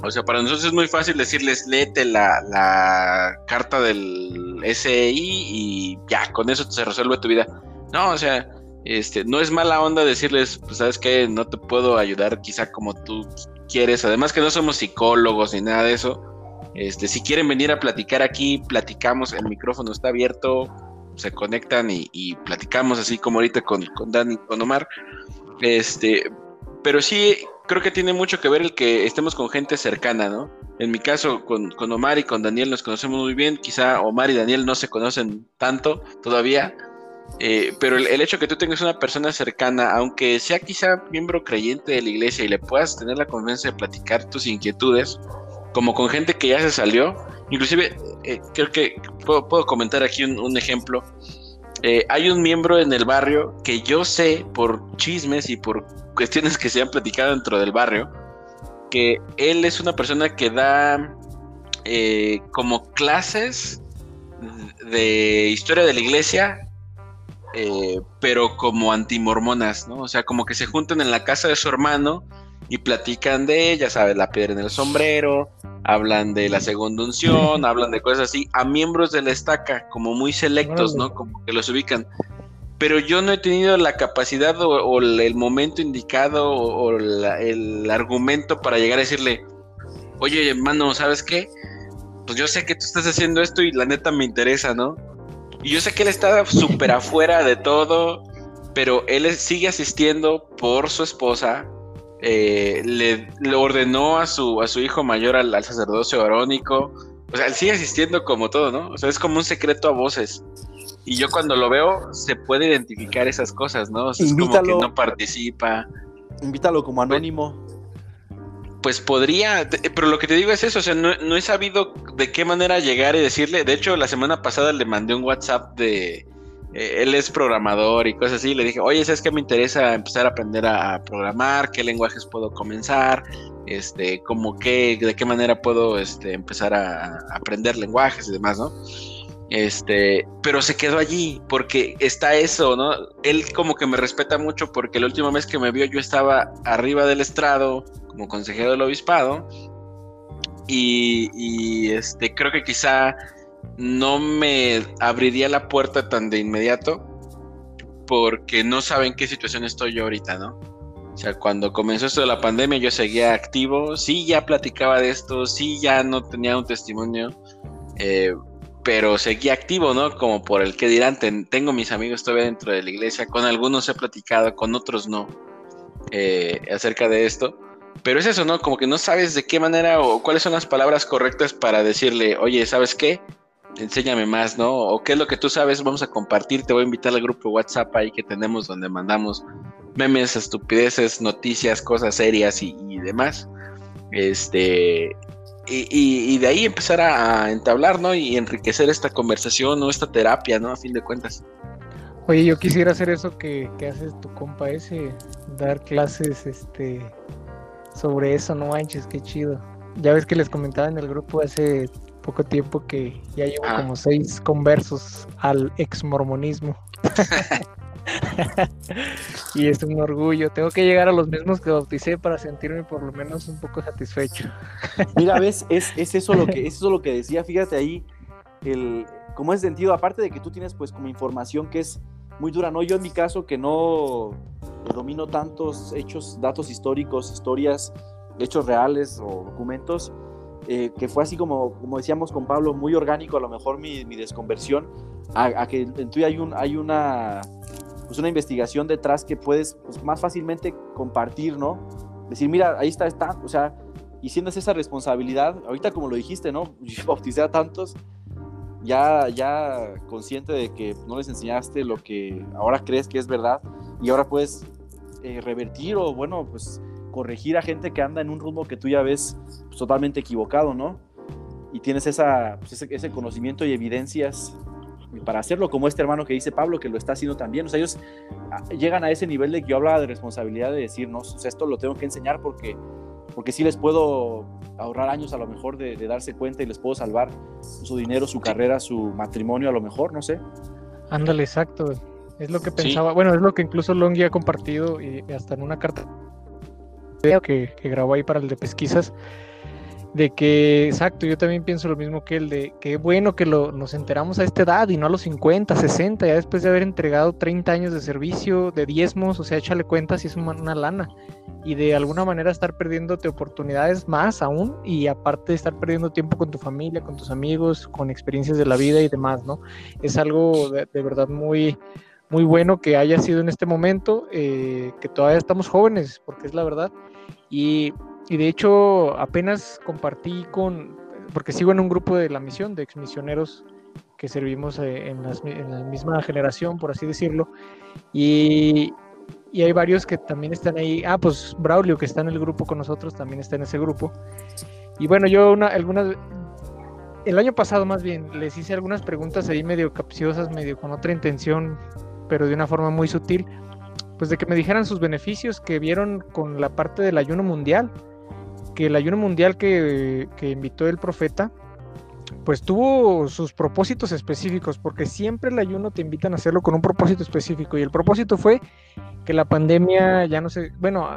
O sea, para nosotros es muy fácil decirles, léete la, la carta del SEI y ya, con eso se resuelve tu vida. No, o sea, este, no es mala onda decirles, pues sabes que no te puedo ayudar quizá como tú quieres. Además que no somos psicólogos ni nada de eso. Este, si quieren venir a platicar aquí, platicamos, el micrófono está abierto, se conectan y, platicamos así como ahorita con, con Dani, con Omar. Este, pero sí, creo que tiene mucho que ver el que estemos con gente cercana, ¿no? En mi caso, con, Omar y con Daniel nos conocemos muy bien. Quizá Omar y Daniel no se conocen tanto todavía. Eh, pero el, el, hecho que tú tengas una persona cercana, aunque sea quizá miembro creyente de la iglesia y le puedas tener la confianza de platicar tus inquietudes, como con gente que ya se salió. Inclusive, eh, creo que puedo, comentar aquí un, ejemplo. Eh, hay un miembro en el barrio que yo sé por chismes y por cuestiones que se han platicado dentro del barrio, que él es una persona que da eh, como clases de historia de la iglesia, pero como antimormonas, ¿no? O sea, como que se juntan en la casa de su hermano y platican de, ya sabes, la piedra en el sombrero, hablan de la segunda unción, hablan de cosas así, a miembros de la estaca, como muy selectos, ¿no? Como que los ubican. Pero yo no he tenido la capacidad o, el momento indicado o, el argumento para llegar a decirle, oye, hermano, ¿sabes qué? Pues yo sé que tú estás haciendo esto y la neta me interesa, ¿no? Y yo sé que él está súper afuera de todo, pero él sigue asistiendo por su esposa, eh, le, ordenó a su, a su hijo mayor al, sacerdocio arónico. O sea, él sigue asistiendo como todo, ¿no? O sea, es como un secreto a voces. Y yo cuando lo veo, se puede identificar esas cosas, ¿no? O sea, es como que no participa. Invítalo como anónimo. Pues podría, pero lo que te digo es eso, o sea, no, no he sabido de qué manera llegar y decirle. De hecho, la semana pasada le mandé un WhatsApp de, él es programador y cosas así. Le dije, oye, ¿sabes qué me interesa empezar a aprender a, programar? ¿Qué lenguajes puedo comenzar? Este, como qué, de qué manera puedo este, empezar a, aprender lenguajes y demás, ¿no? Este, pero se quedó allí porque está eso, ¿no? Él como que me respeta mucho porque la última vez que me vio yo estaba arriba del estrado como consejero del obispado y, y este, creo que quizá no me abriría la puerta tan de inmediato porque no saben qué situación estoy yo ahorita, ¿no? O sea, cuando comenzó esto de la pandemia yo seguía activo, sí ya platicaba de esto, sí ya no tenía un testimonio, eh, pero seguía activo, ¿no? Como por el que dirán, tengo mis amigos todavía dentro de la iglesia, con algunos he platicado, con otros no, eh, acerca de esto. Pero es eso, ¿no? Como que no sabes de qué manera o cuáles son las palabras correctas para decirle, oye, ¿sabes qué? Enséñame más, ¿no? O qué es lo que tú sabes, vamos a compartir, te voy a invitar al grupo WhatsApp ahí que tenemos donde mandamos memes, estupideces, noticias, cosas serias y, demás. Este, y, de ahí empezar a, entablar, ¿no? Y enriquecer esta conversación o esta terapia, ¿no? A fin de cuentas. Oye, yo quisiera hacer eso que, que haces tu compa ese, dar clases, este, sobre eso, no manches, qué chido. Ya ves que les comentaba en el grupo hace poco tiempo que ya llevo ah. como seis conversos al ex mormonismo. y es un orgullo. Tengo que llegar a los mismos que bauticé para sentirme por lo menos un poco satisfecho. Mira, ves, es, eso lo que es eso lo que decía. Fíjate ahí, el, como es sentido, aparte de que tú tienes pues como información que es muy dura, ¿no? Yo en mi caso que no domino tantos hechos, datos históricos, historias, hechos reales o documentos, eh, que fue así como, como decíamos con Pablo, muy orgánico a lo mejor mi, mi desconversión, a, que en tuyo hay, un, hay una, pues una investigación detrás que puedes pues, más fácilmente compartir, ¿no? decir, mira, ahí está, está, o sea, y sientes esa responsabilidad, ahorita como lo dijiste, ¿no? Yo bauticé a tantos, ya, ya consciente de que no les enseñaste lo que ahora crees que es verdad y ahora puedes eh, revertir o, bueno, pues corregir a gente que anda en un rumbo que tú ya ves pues, totalmente equivocado, ¿no? Y tienes esa, pues, ese, ese, conocimiento y evidencias para hacerlo, como este hermano que dice Pablo, que lo está haciendo también. O sea, ellos ah, llegan a ese nivel de que yo hablaba de responsabilidad de decir, no, o sea, esto lo tengo que enseñar porque, porque sí les puedo ahorrar años a lo mejor de, de darse cuenta y les puedo salvar su dinero, su carrera, su matrimonio a lo mejor, no sé. Ándale, exacto. Es lo que pensaba, sí. bueno, es lo que incluso Longi ha compartido y hasta en una carta que, que grabó ahí para el de pesquisas, de que, exacto, yo también pienso lo mismo que él, de que bueno que lo, nos enteramos a esta edad y no a los 50, 60, ya después de haber entregado 30 años de servicio, de diezmos, o sea, échale cuentas si es una, una lana, y de alguna manera estar perdiéndote oportunidades más aún, y aparte de estar perdiendo tiempo con tu familia, con tus amigos, con experiencias de la vida y demás, ¿no? Es algo de, de verdad muy, muy bueno que haya sido en este momento, eh, que todavía estamos jóvenes, porque es la verdad, y y de hecho, apenas compartí con, porque sigo en un grupo de la misión, de exmisioneros que servimos eh, en, las, en, la misma generación, por así decirlo. Y, y, hay varios que también están ahí. Ah, pues Braulio, que está en el grupo con nosotros, también está en ese grupo. Y bueno, yo una, algunas... El año pasado más bien les hice algunas preguntas ahí medio capciosas, medio con otra intención, pero de una forma muy sutil, pues de que me dijeran sus beneficios que vieron con la parte del ayuno mundial que el ayuno mundial que, invitó el profeta, pues tuvo sus propósitos específicos, porque siempre el ayuno te invitan a hacerlo con un propósito específico, y el propósito fue que la pandemia ya no se, bueno,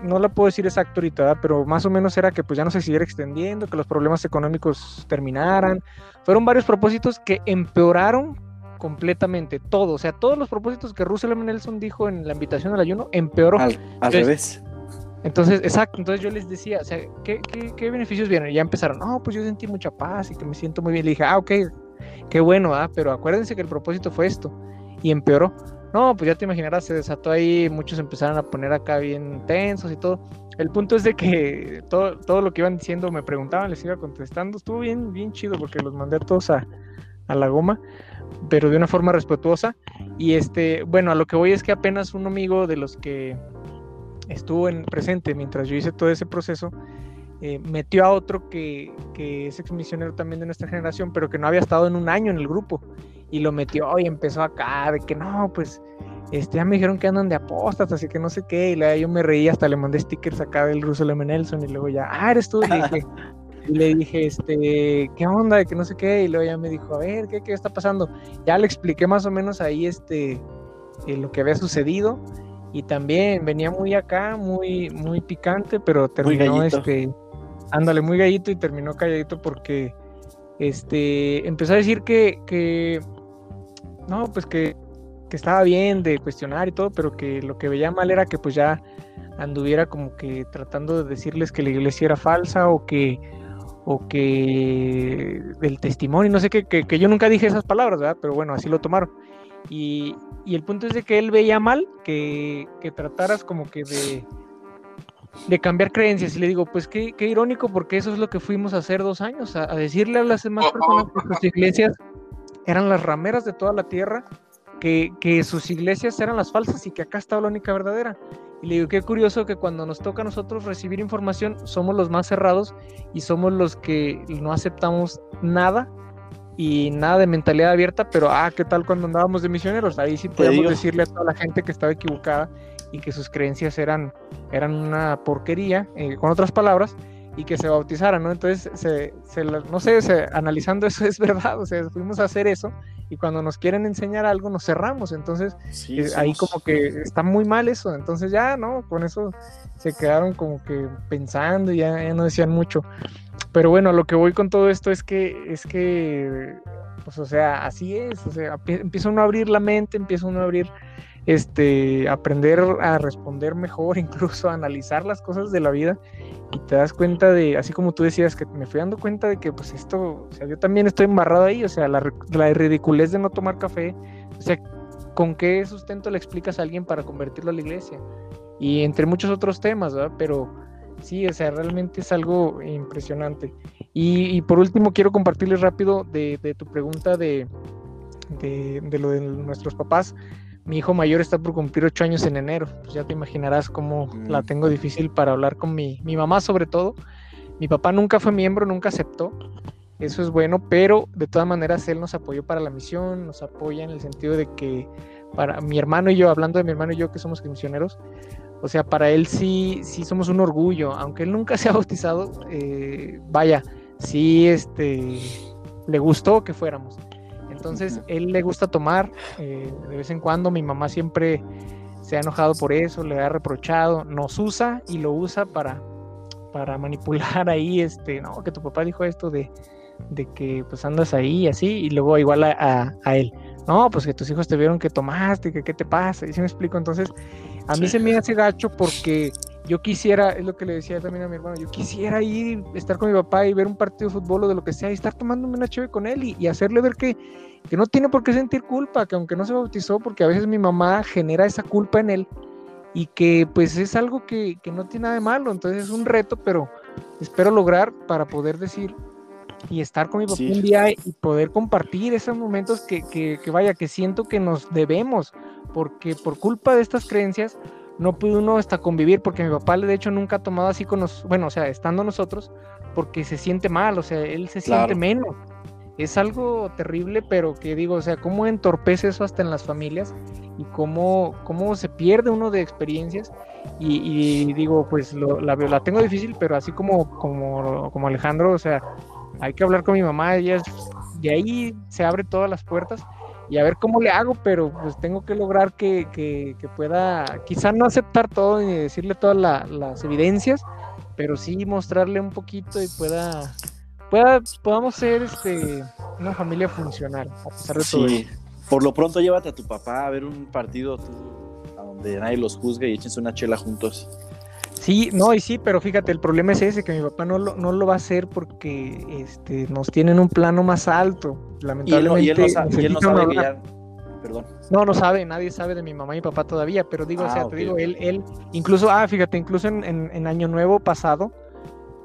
no la puedo decir exacto ahorita, ¿verdad? pero más o menos era que pues ya no se siguiera extendiendo, que los problemas económicos terminaran. Fueron varios propósitos que empeoraron completamente todo, o sea, todos los propósitos que Russell M. Nelson dijo en la invitación al ayuno empeoró. Al, al Entonces, revés. Entonces, exacto, entonces yo les decía, o sea, ¿qué, qué, qué beneficios vienen? Y ya empezaron, no, pues yo sentí mucha paz y que me siento muy bien. Le dije, ah, ok, qué bueno, ¿ah? pero acuérdense que el propósito fue esto. Y empeoró. No, pues ya te imaginarás, se desató ahí, muchos empezaron a poner acá bien tensos y todo. El punto es de que todo, todo lo que iban diciendo me preguntaban, les iba contestando. Estuvo bien, bien chido porque los mandé a todos a, a la goma, pero de una forma respetuosa. Y este, bueno, a lo que voy es que apenas un amigo de los que estuvo en presente mientras yo hice todo ese proceso, eh, metió a otro que, que es exmisionero también de nuestra generación, pero que no había estado en un año en el grupo, y lo metió y empezó acá de que no, pues este, ya me dijeron que andan de apostas, así que no sé qué, y luego yo me reí, hasta le mandé stickers acá del Russell M. Nelson, y luego ya, ah, eres tú, y dije, y le dije, este, ¿qué onda? De que no sé qué, y luego ya me dijo, a ver, ¿qué, qué está pasando? Ya le expliqué más o menos ahí, este, eh, lo que había sucedido, y también venía muy acá, muy, muy picante, pero terminó este, ándale muy gallito y terminó calladito porque este empezó a decir que, que no, pues que, que, estaba bien de cuestionar y todo, pero que lo que veía mal era que pues ya anduviera como que tratando de decirles que la iglesia era falsa o que o que del testimonio, no sé qué, que, que yo nunca dije esas palabras, ¿verdad? Pero bueno, así lo tomaron. Y, y, el punto es de que él veía mal que, que trataras como que de, de, cambiar creencias. Y le digo, pues qué, qué, irónico, porque eso es lo que fuimos a hacer dos años, a, a decirle a las demás personas que sus iglesias eran las rameras de toda la tierra, que, que, sus iglesias eran las falsas y que acá estaba la única verdadera. Y le digo, qué curioso que cuando nos toca a nosotros recibir información, somos los más cerrados y somos los que no aceptamos nada y nada de mentalidad abierta, pero ah, ¿qué tal cuando andábamos de misioneros? Ahí sí podemos decirle a toda la gente que estaba equivocada y que sus creencias eran, eran una porquería, eh, con otras palabras, y que se bautizaran, ¿no? Entonces, se, se, no sé, se, analizando eso es verdad, o sea, fuimos a hacer eso y cuando nos quieren enseñar algo nos cerramos, entonces sí, eh, ahí como que está muy mal eso, entonces ya, ¿no? Con eso se quedaron como que pensando y ya, ya no decían mucho. Pero bueno, lo que voy con todo esto es que, es que, pues, o sea, así es, o sea, empieza uno a abrir la mente, empieza uno a abrir, este, aprender a responder mejor, incluso a analizar las cosas de la vida y te das cuenta de, así como tú decías, que me fui dando cuenta de que, pues, esto, o sea, yo también estoy embarrado ahí, o sea, la, la ridiculez de no tomar café, o sea, ¿con qué sustento le explicas a alguien para convertirlo a la iglesia? y entre muchos otros temas, ¿verdad? Pero sí, o sea, realmente es algo impresionante. Y, por último, quiero compartirles rápido de, tu pregunta de, de, lo de nuestros papás. Mi hijo mayor está por cumplir ocho años en enero. Pues ya te imaginarás cómo la mm. tengo difícil para hablar con mi, mi mamá, sobre todo. Mi papá nunca fue miembro, nunca aceptó. Eso es bueno, pero de todas maneras él nos apoyó para la misión, nos apoya en el sentido de que para mi hermano y yo, hablando de mi hermano y yo que somos misioneros, o sea, para él sí, sí somos un orgullo, aunque él nunca se ha bautizado, eh, vaya, sí este, le gustó que fuéramos. Entonces, él le gusta tomar eh, de vez en cuando, mi mamá siempre se ha enojado por eso, le ha reprochado, nos usa y lo usa para, para manipular ahí, este, no, que tu papá dijo esto de, de que pues andas ahí y así, y luego igual a, a, él, no, pues que tus hijos te vieron que tomaste, que qué te pasa, y si me explico, entonces a mí se me hace gacho porque yo quisiera, es lo que le decía también a mi hermano, yo quisiera ir, estar con mi papá y ver un partido de fútbol o de lo que sea, y estar tomándome una chévere con él y, hacerle ver que, que, no tiene por qué sentir culpa, que aunque no se bautizó, porque a veces mi mamá genera esa culpa en él y que pues es algo que, que no tiene nada de malo, entonces es un reto, pero espero lograr para poder decir y estar con mi papá un día y poder compartir esos momentos que, que, que vaya, que siento que nos debemos, porque por culpa de estas creencias no pudo uno hasta convivir, porque mi papá de hecho nunca ha tomado así con nosotros, bueno, o sea, estando nosotros, porque se siente mal, o sea, él se siente menos. Es algo terrible, pero que digo, o sea, cómo entorpece eso hasta en las familias y cómo, cómo se pierde uno de experiencias. Y, digo, pues lo, la, la, tengo difícil, pero así como, como, como Alejandro, o sea, hay que hablar con mi mamá, ella de ahí se abre todas las puertas y a ver cómo le hago, pero pues tengo que lograr que, que, pueda, quizá no aceptar todo ni decirle todas las evidencias, pero sí mostrarle un poquito y pueda, pueda podamos ser este, una familia funcional, a pesar de todo. Sí, por lo pronto llévate a tu papá a ver un partido a donde nadie los juzgue y échense una chela juntos. Sí, no, y sí, pero fíjate, el problema es ese, que mi papá no lo, no lo va a hacer porque este, nos tienen un plano más alto. Lamentablemente. Y él, no, sabe, que ya... Perdón. No, no sabe, nadie sabe de mi mamá y mi papá todavía, pero digo, o sea, ah, te digo, él, él, incluso, ah, fíjate, incluso en, en, Año Nuevo pasado,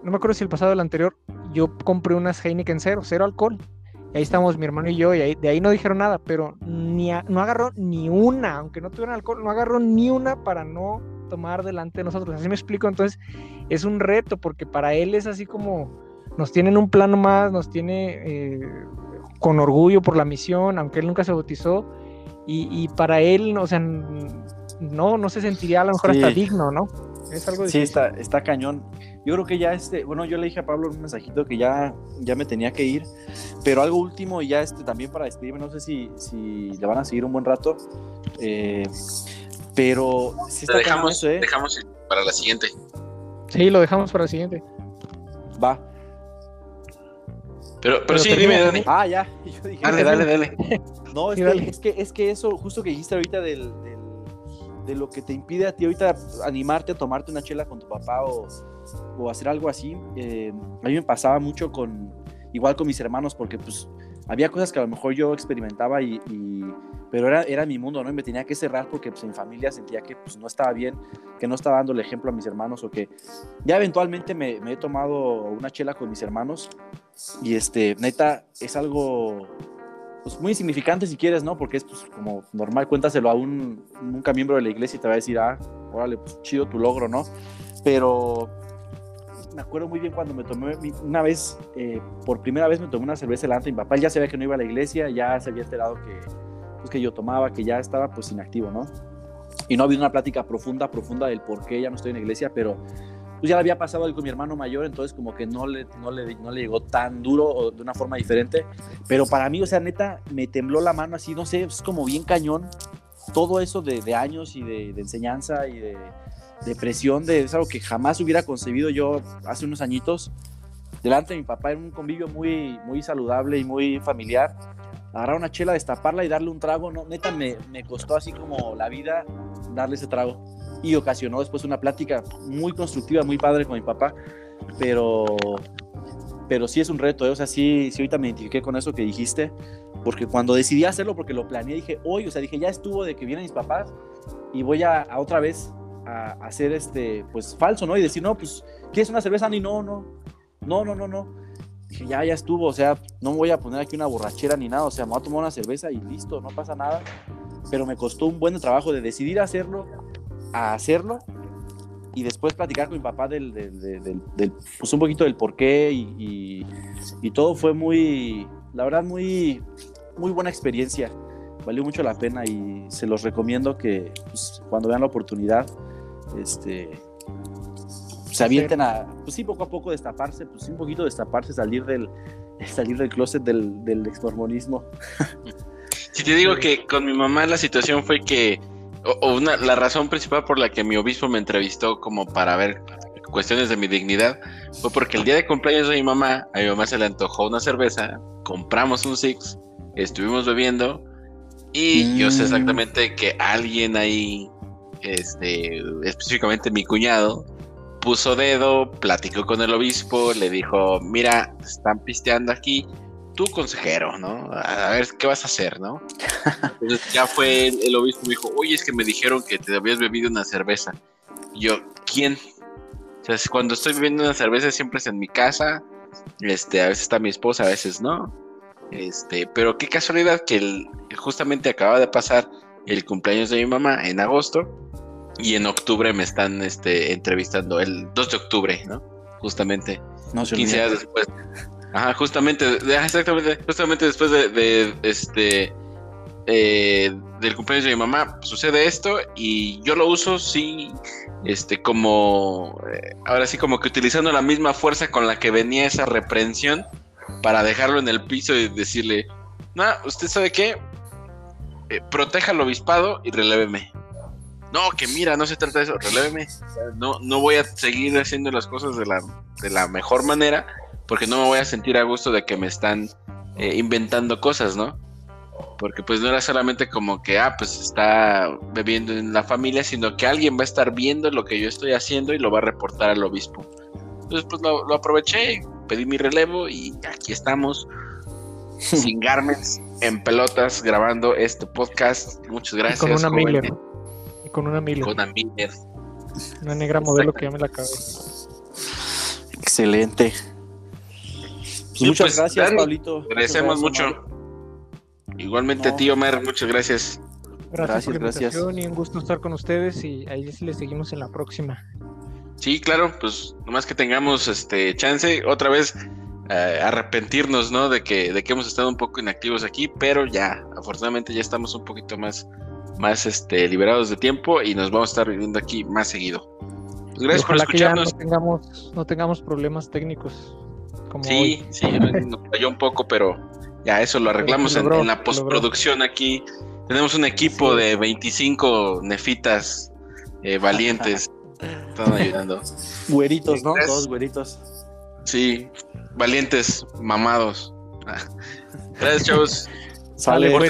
no me acuerdo si el pasado o el anterior, yo compré unas Heineken cero, cero alcohol. Y ahí estamos mi hermano y yo, y ahí, de ahí no dijeron nada, pero ni no agarró ni una, aunque no tuvieran alcohol, no agarró ni una para no tomar delante de nosotros. Así me explico, entonces es un reto porque para él es así como nos tienen un plano más, nos tiene eh, con orgullo por la misión, aunque él nunca se bautizó, y, para él, o sea, no, no se sentiría a lo mejor hasta digno, ¿no? Es algo Sí, está, está cañón. Yo creo que ya este, bueno, yo le dije a Pablo un mensajito que ya, ya me tenía que ir, pero algo último y ya este también para despedirme, no sé si, si le van a seguir un buen rato. Eh, pero si dejamos, ¿eh? dejamos para la siguiente. Sí, lo dejamos para la siguiente. Va. Pero, pero, sí, dime, Dani. Ah, ya. dale, dale, dale. No, es, Que, es, que, es que eso, justo que dijiste ahorita del, de lo que te impide a ti ahorita animarte a tomarte una chela con tu papá o, o hacer algo así, eh, a mí me pasaba mucho con, igual con mis hermanos, porque pues había cosas que a lo mejor yo experimentaba y, pero era, era mi mundo, ¿no? Y me tenía que cerrar porque pues, en familia sentía que pues, no estaba bien, que no estaba dando el ejemplo a mis hermanos o que ya eventualmente me, he tomado una chela con mis hermanos y este, neta, es algo pues, muy insignificante si quieres, ¿no? Porque es pues, como normal, cuéntaselo a un nunca miembro de la iglesia y te va a decir, ah, órale, pues chido tu logro, ¿no? Pero me acuerdo muy bien cuando me tomé una vez, eh, por primera vez me tomé una cerveza delante de mi papá, ya sabía que no iba a la iglesia, ya se había enterado que, pues, que yo tomaba, que ya estaba pues inactivo, ¿no? Y no había una plática profunda, profunda del por qué ya no estoy en la iglesia, pero pues ya le había pasado algo con mi hermano mayor, entonces como que no le, no le, no le llegó tan duro o de una forma diferente, pero para mí, o sea, neta, me tembló la mano así, no sé, es como bien cañón, todo eso de, de años y de, de enseñanza y de depresión, de, es algo que jamás hubiera concebido yo hace unos añitos. Delante de mi papá en un convivio muy, muy saludable y muy familiar. Agarrar una chela, destaparla y darle un trago, no, neta me, me costó así como la vida darle ese trago. Y ocasionó después una plática muy constructiva, muy padre con mi papá. Pero, pero sí es un reto, ¿eh? o sea, sí, sí ahorita me identifiqué con eso que dijiste. Porque cuando decidí hacerlo, porque lo planeé, dije, hoy, o sea, dije, ya estuvo de que vienen mis papás y voy a, a otra vez a, ser este, pues falso, ¿no? Y decir, no, pues, ¿quieres una cerveza? Ni no, no, no, no, no, no. Dije, ya, ya estuvo, o sea, no me voy a poner aquí una borrachera ni nada, o sea, me voy a tomar una cerveza y listo, no pasa nada. Pero me costó un buen trabajo de decidir hacerlo, a hacerlo, y después platicar con mi papá del, del, del- del- pues un poquito del por qué y, y- y todo fue muy, la verdad, muy, muy buena experiencia. Valió mucho la pena y se los recomiendo que pues, cuando vean la oportunidad, este, se avienten a, pues sí, poco a poco destaparse, pues sí, un poquito destaparse, salir del, salir del closet del, del exmormonismo. Si te digo que con mi mamá la situación fue que, o, o una, la razón principal por la que mi obispo me entrevistó como para ver cuestiones de mi dignidad, fue porque el día de cumpleaños de mi mamá, a mi mamá se le antojó una cerveza, compramos un Six, estuvimos bebiendo y yo sé Mm. exactamente que alguien ahí, este, específicamente mi cuñado, puso dedo, platicó con el obispo, le dijo, mira, están pisteando aquí, tú consejero, ¿no? A ver qué vas a hacer, ¿no? Entonces ya fue el, el obispo, me dijo, oye, es que me dijeron que te habías bebido una cerveza. Y yo, ¿quién? O sea, cuando estoy bebiendo una cerveza siempre es en mi casa, este, a veces está mi esposa, a veces no. Este, pero qué casualidad que el- justamente acaba de pasar el cumpleaños de mi mamá en agosto y en octubre me están este, entrevistando, el 2 de octubre, ¿no? Justamente. No se 15 olviden. días después. Ajá, justamente, exactamente, justamente después de, de, este eh, del cumpleaños de mi mamá sucede esto y yo lo uso sí, este como eh, ahora sí como que utilizando la misma fuerza con la que venía esa reprensión para dejarlo en el piso y decirle, no, usted sabe qué, Eh, proteja al obispado y reléveme. No, que mira, no se trata de eso, sea, No, no voy a seguir haciendo las cosas de la, de la mejor manera porque no me voy a sentir a gusto de que me están eh, inventando cosas, ¿no? Porque pues no era solamente como que, ah, pues está bebiendo en la familia, sino que alguien va a estar viendo lo que yo estoy haciendo y lo va a reportar al obispo. Entonces pues lo, lo aproveché, pedí mi relevo y aquí estamos, sin garments, en pelotas, grabando este podcast. Muchas Y gracias. con una con una Miller. Con una Miller. Una negra modelo que ya me la acabé. Excelente. Pues Sí, muchas pues, gracias, Dani, Pablito. Muchas Agradecemos gracias, mucho. Omar. Igualmente No. a ti, Omar, muchas gracias. Gracias, por la Gracias, gracias. invitación y un gusto estar con ustedes y ahí sí les seguimos en la próxima. Sí, claro, pues nomás que tengamos este chance otra vez eh, arrepentirnos, ¿no? De que de que hemos estado un poco inactivos aquí, pero ya afortunadamente ya estamos un poquito más más este liberados de tiempo y nos vamos a estar viviendo aquí más seguido. Pues gracias por Ojalá que ya no escucharnos. tengamos, no tengamos problemas técnicos como Sí, hoy. sí, nos falló un poco, pero ya eso lo arreglamos en, logró, en la postproducción aquí. Tenemos un equipo Sí. de 25 nefitas eh, valientes. Están ayudando. Güeritos, ¿no? Todos güeritos. Sí, valientes, mamados. Gracias, chavos. Sale, pues,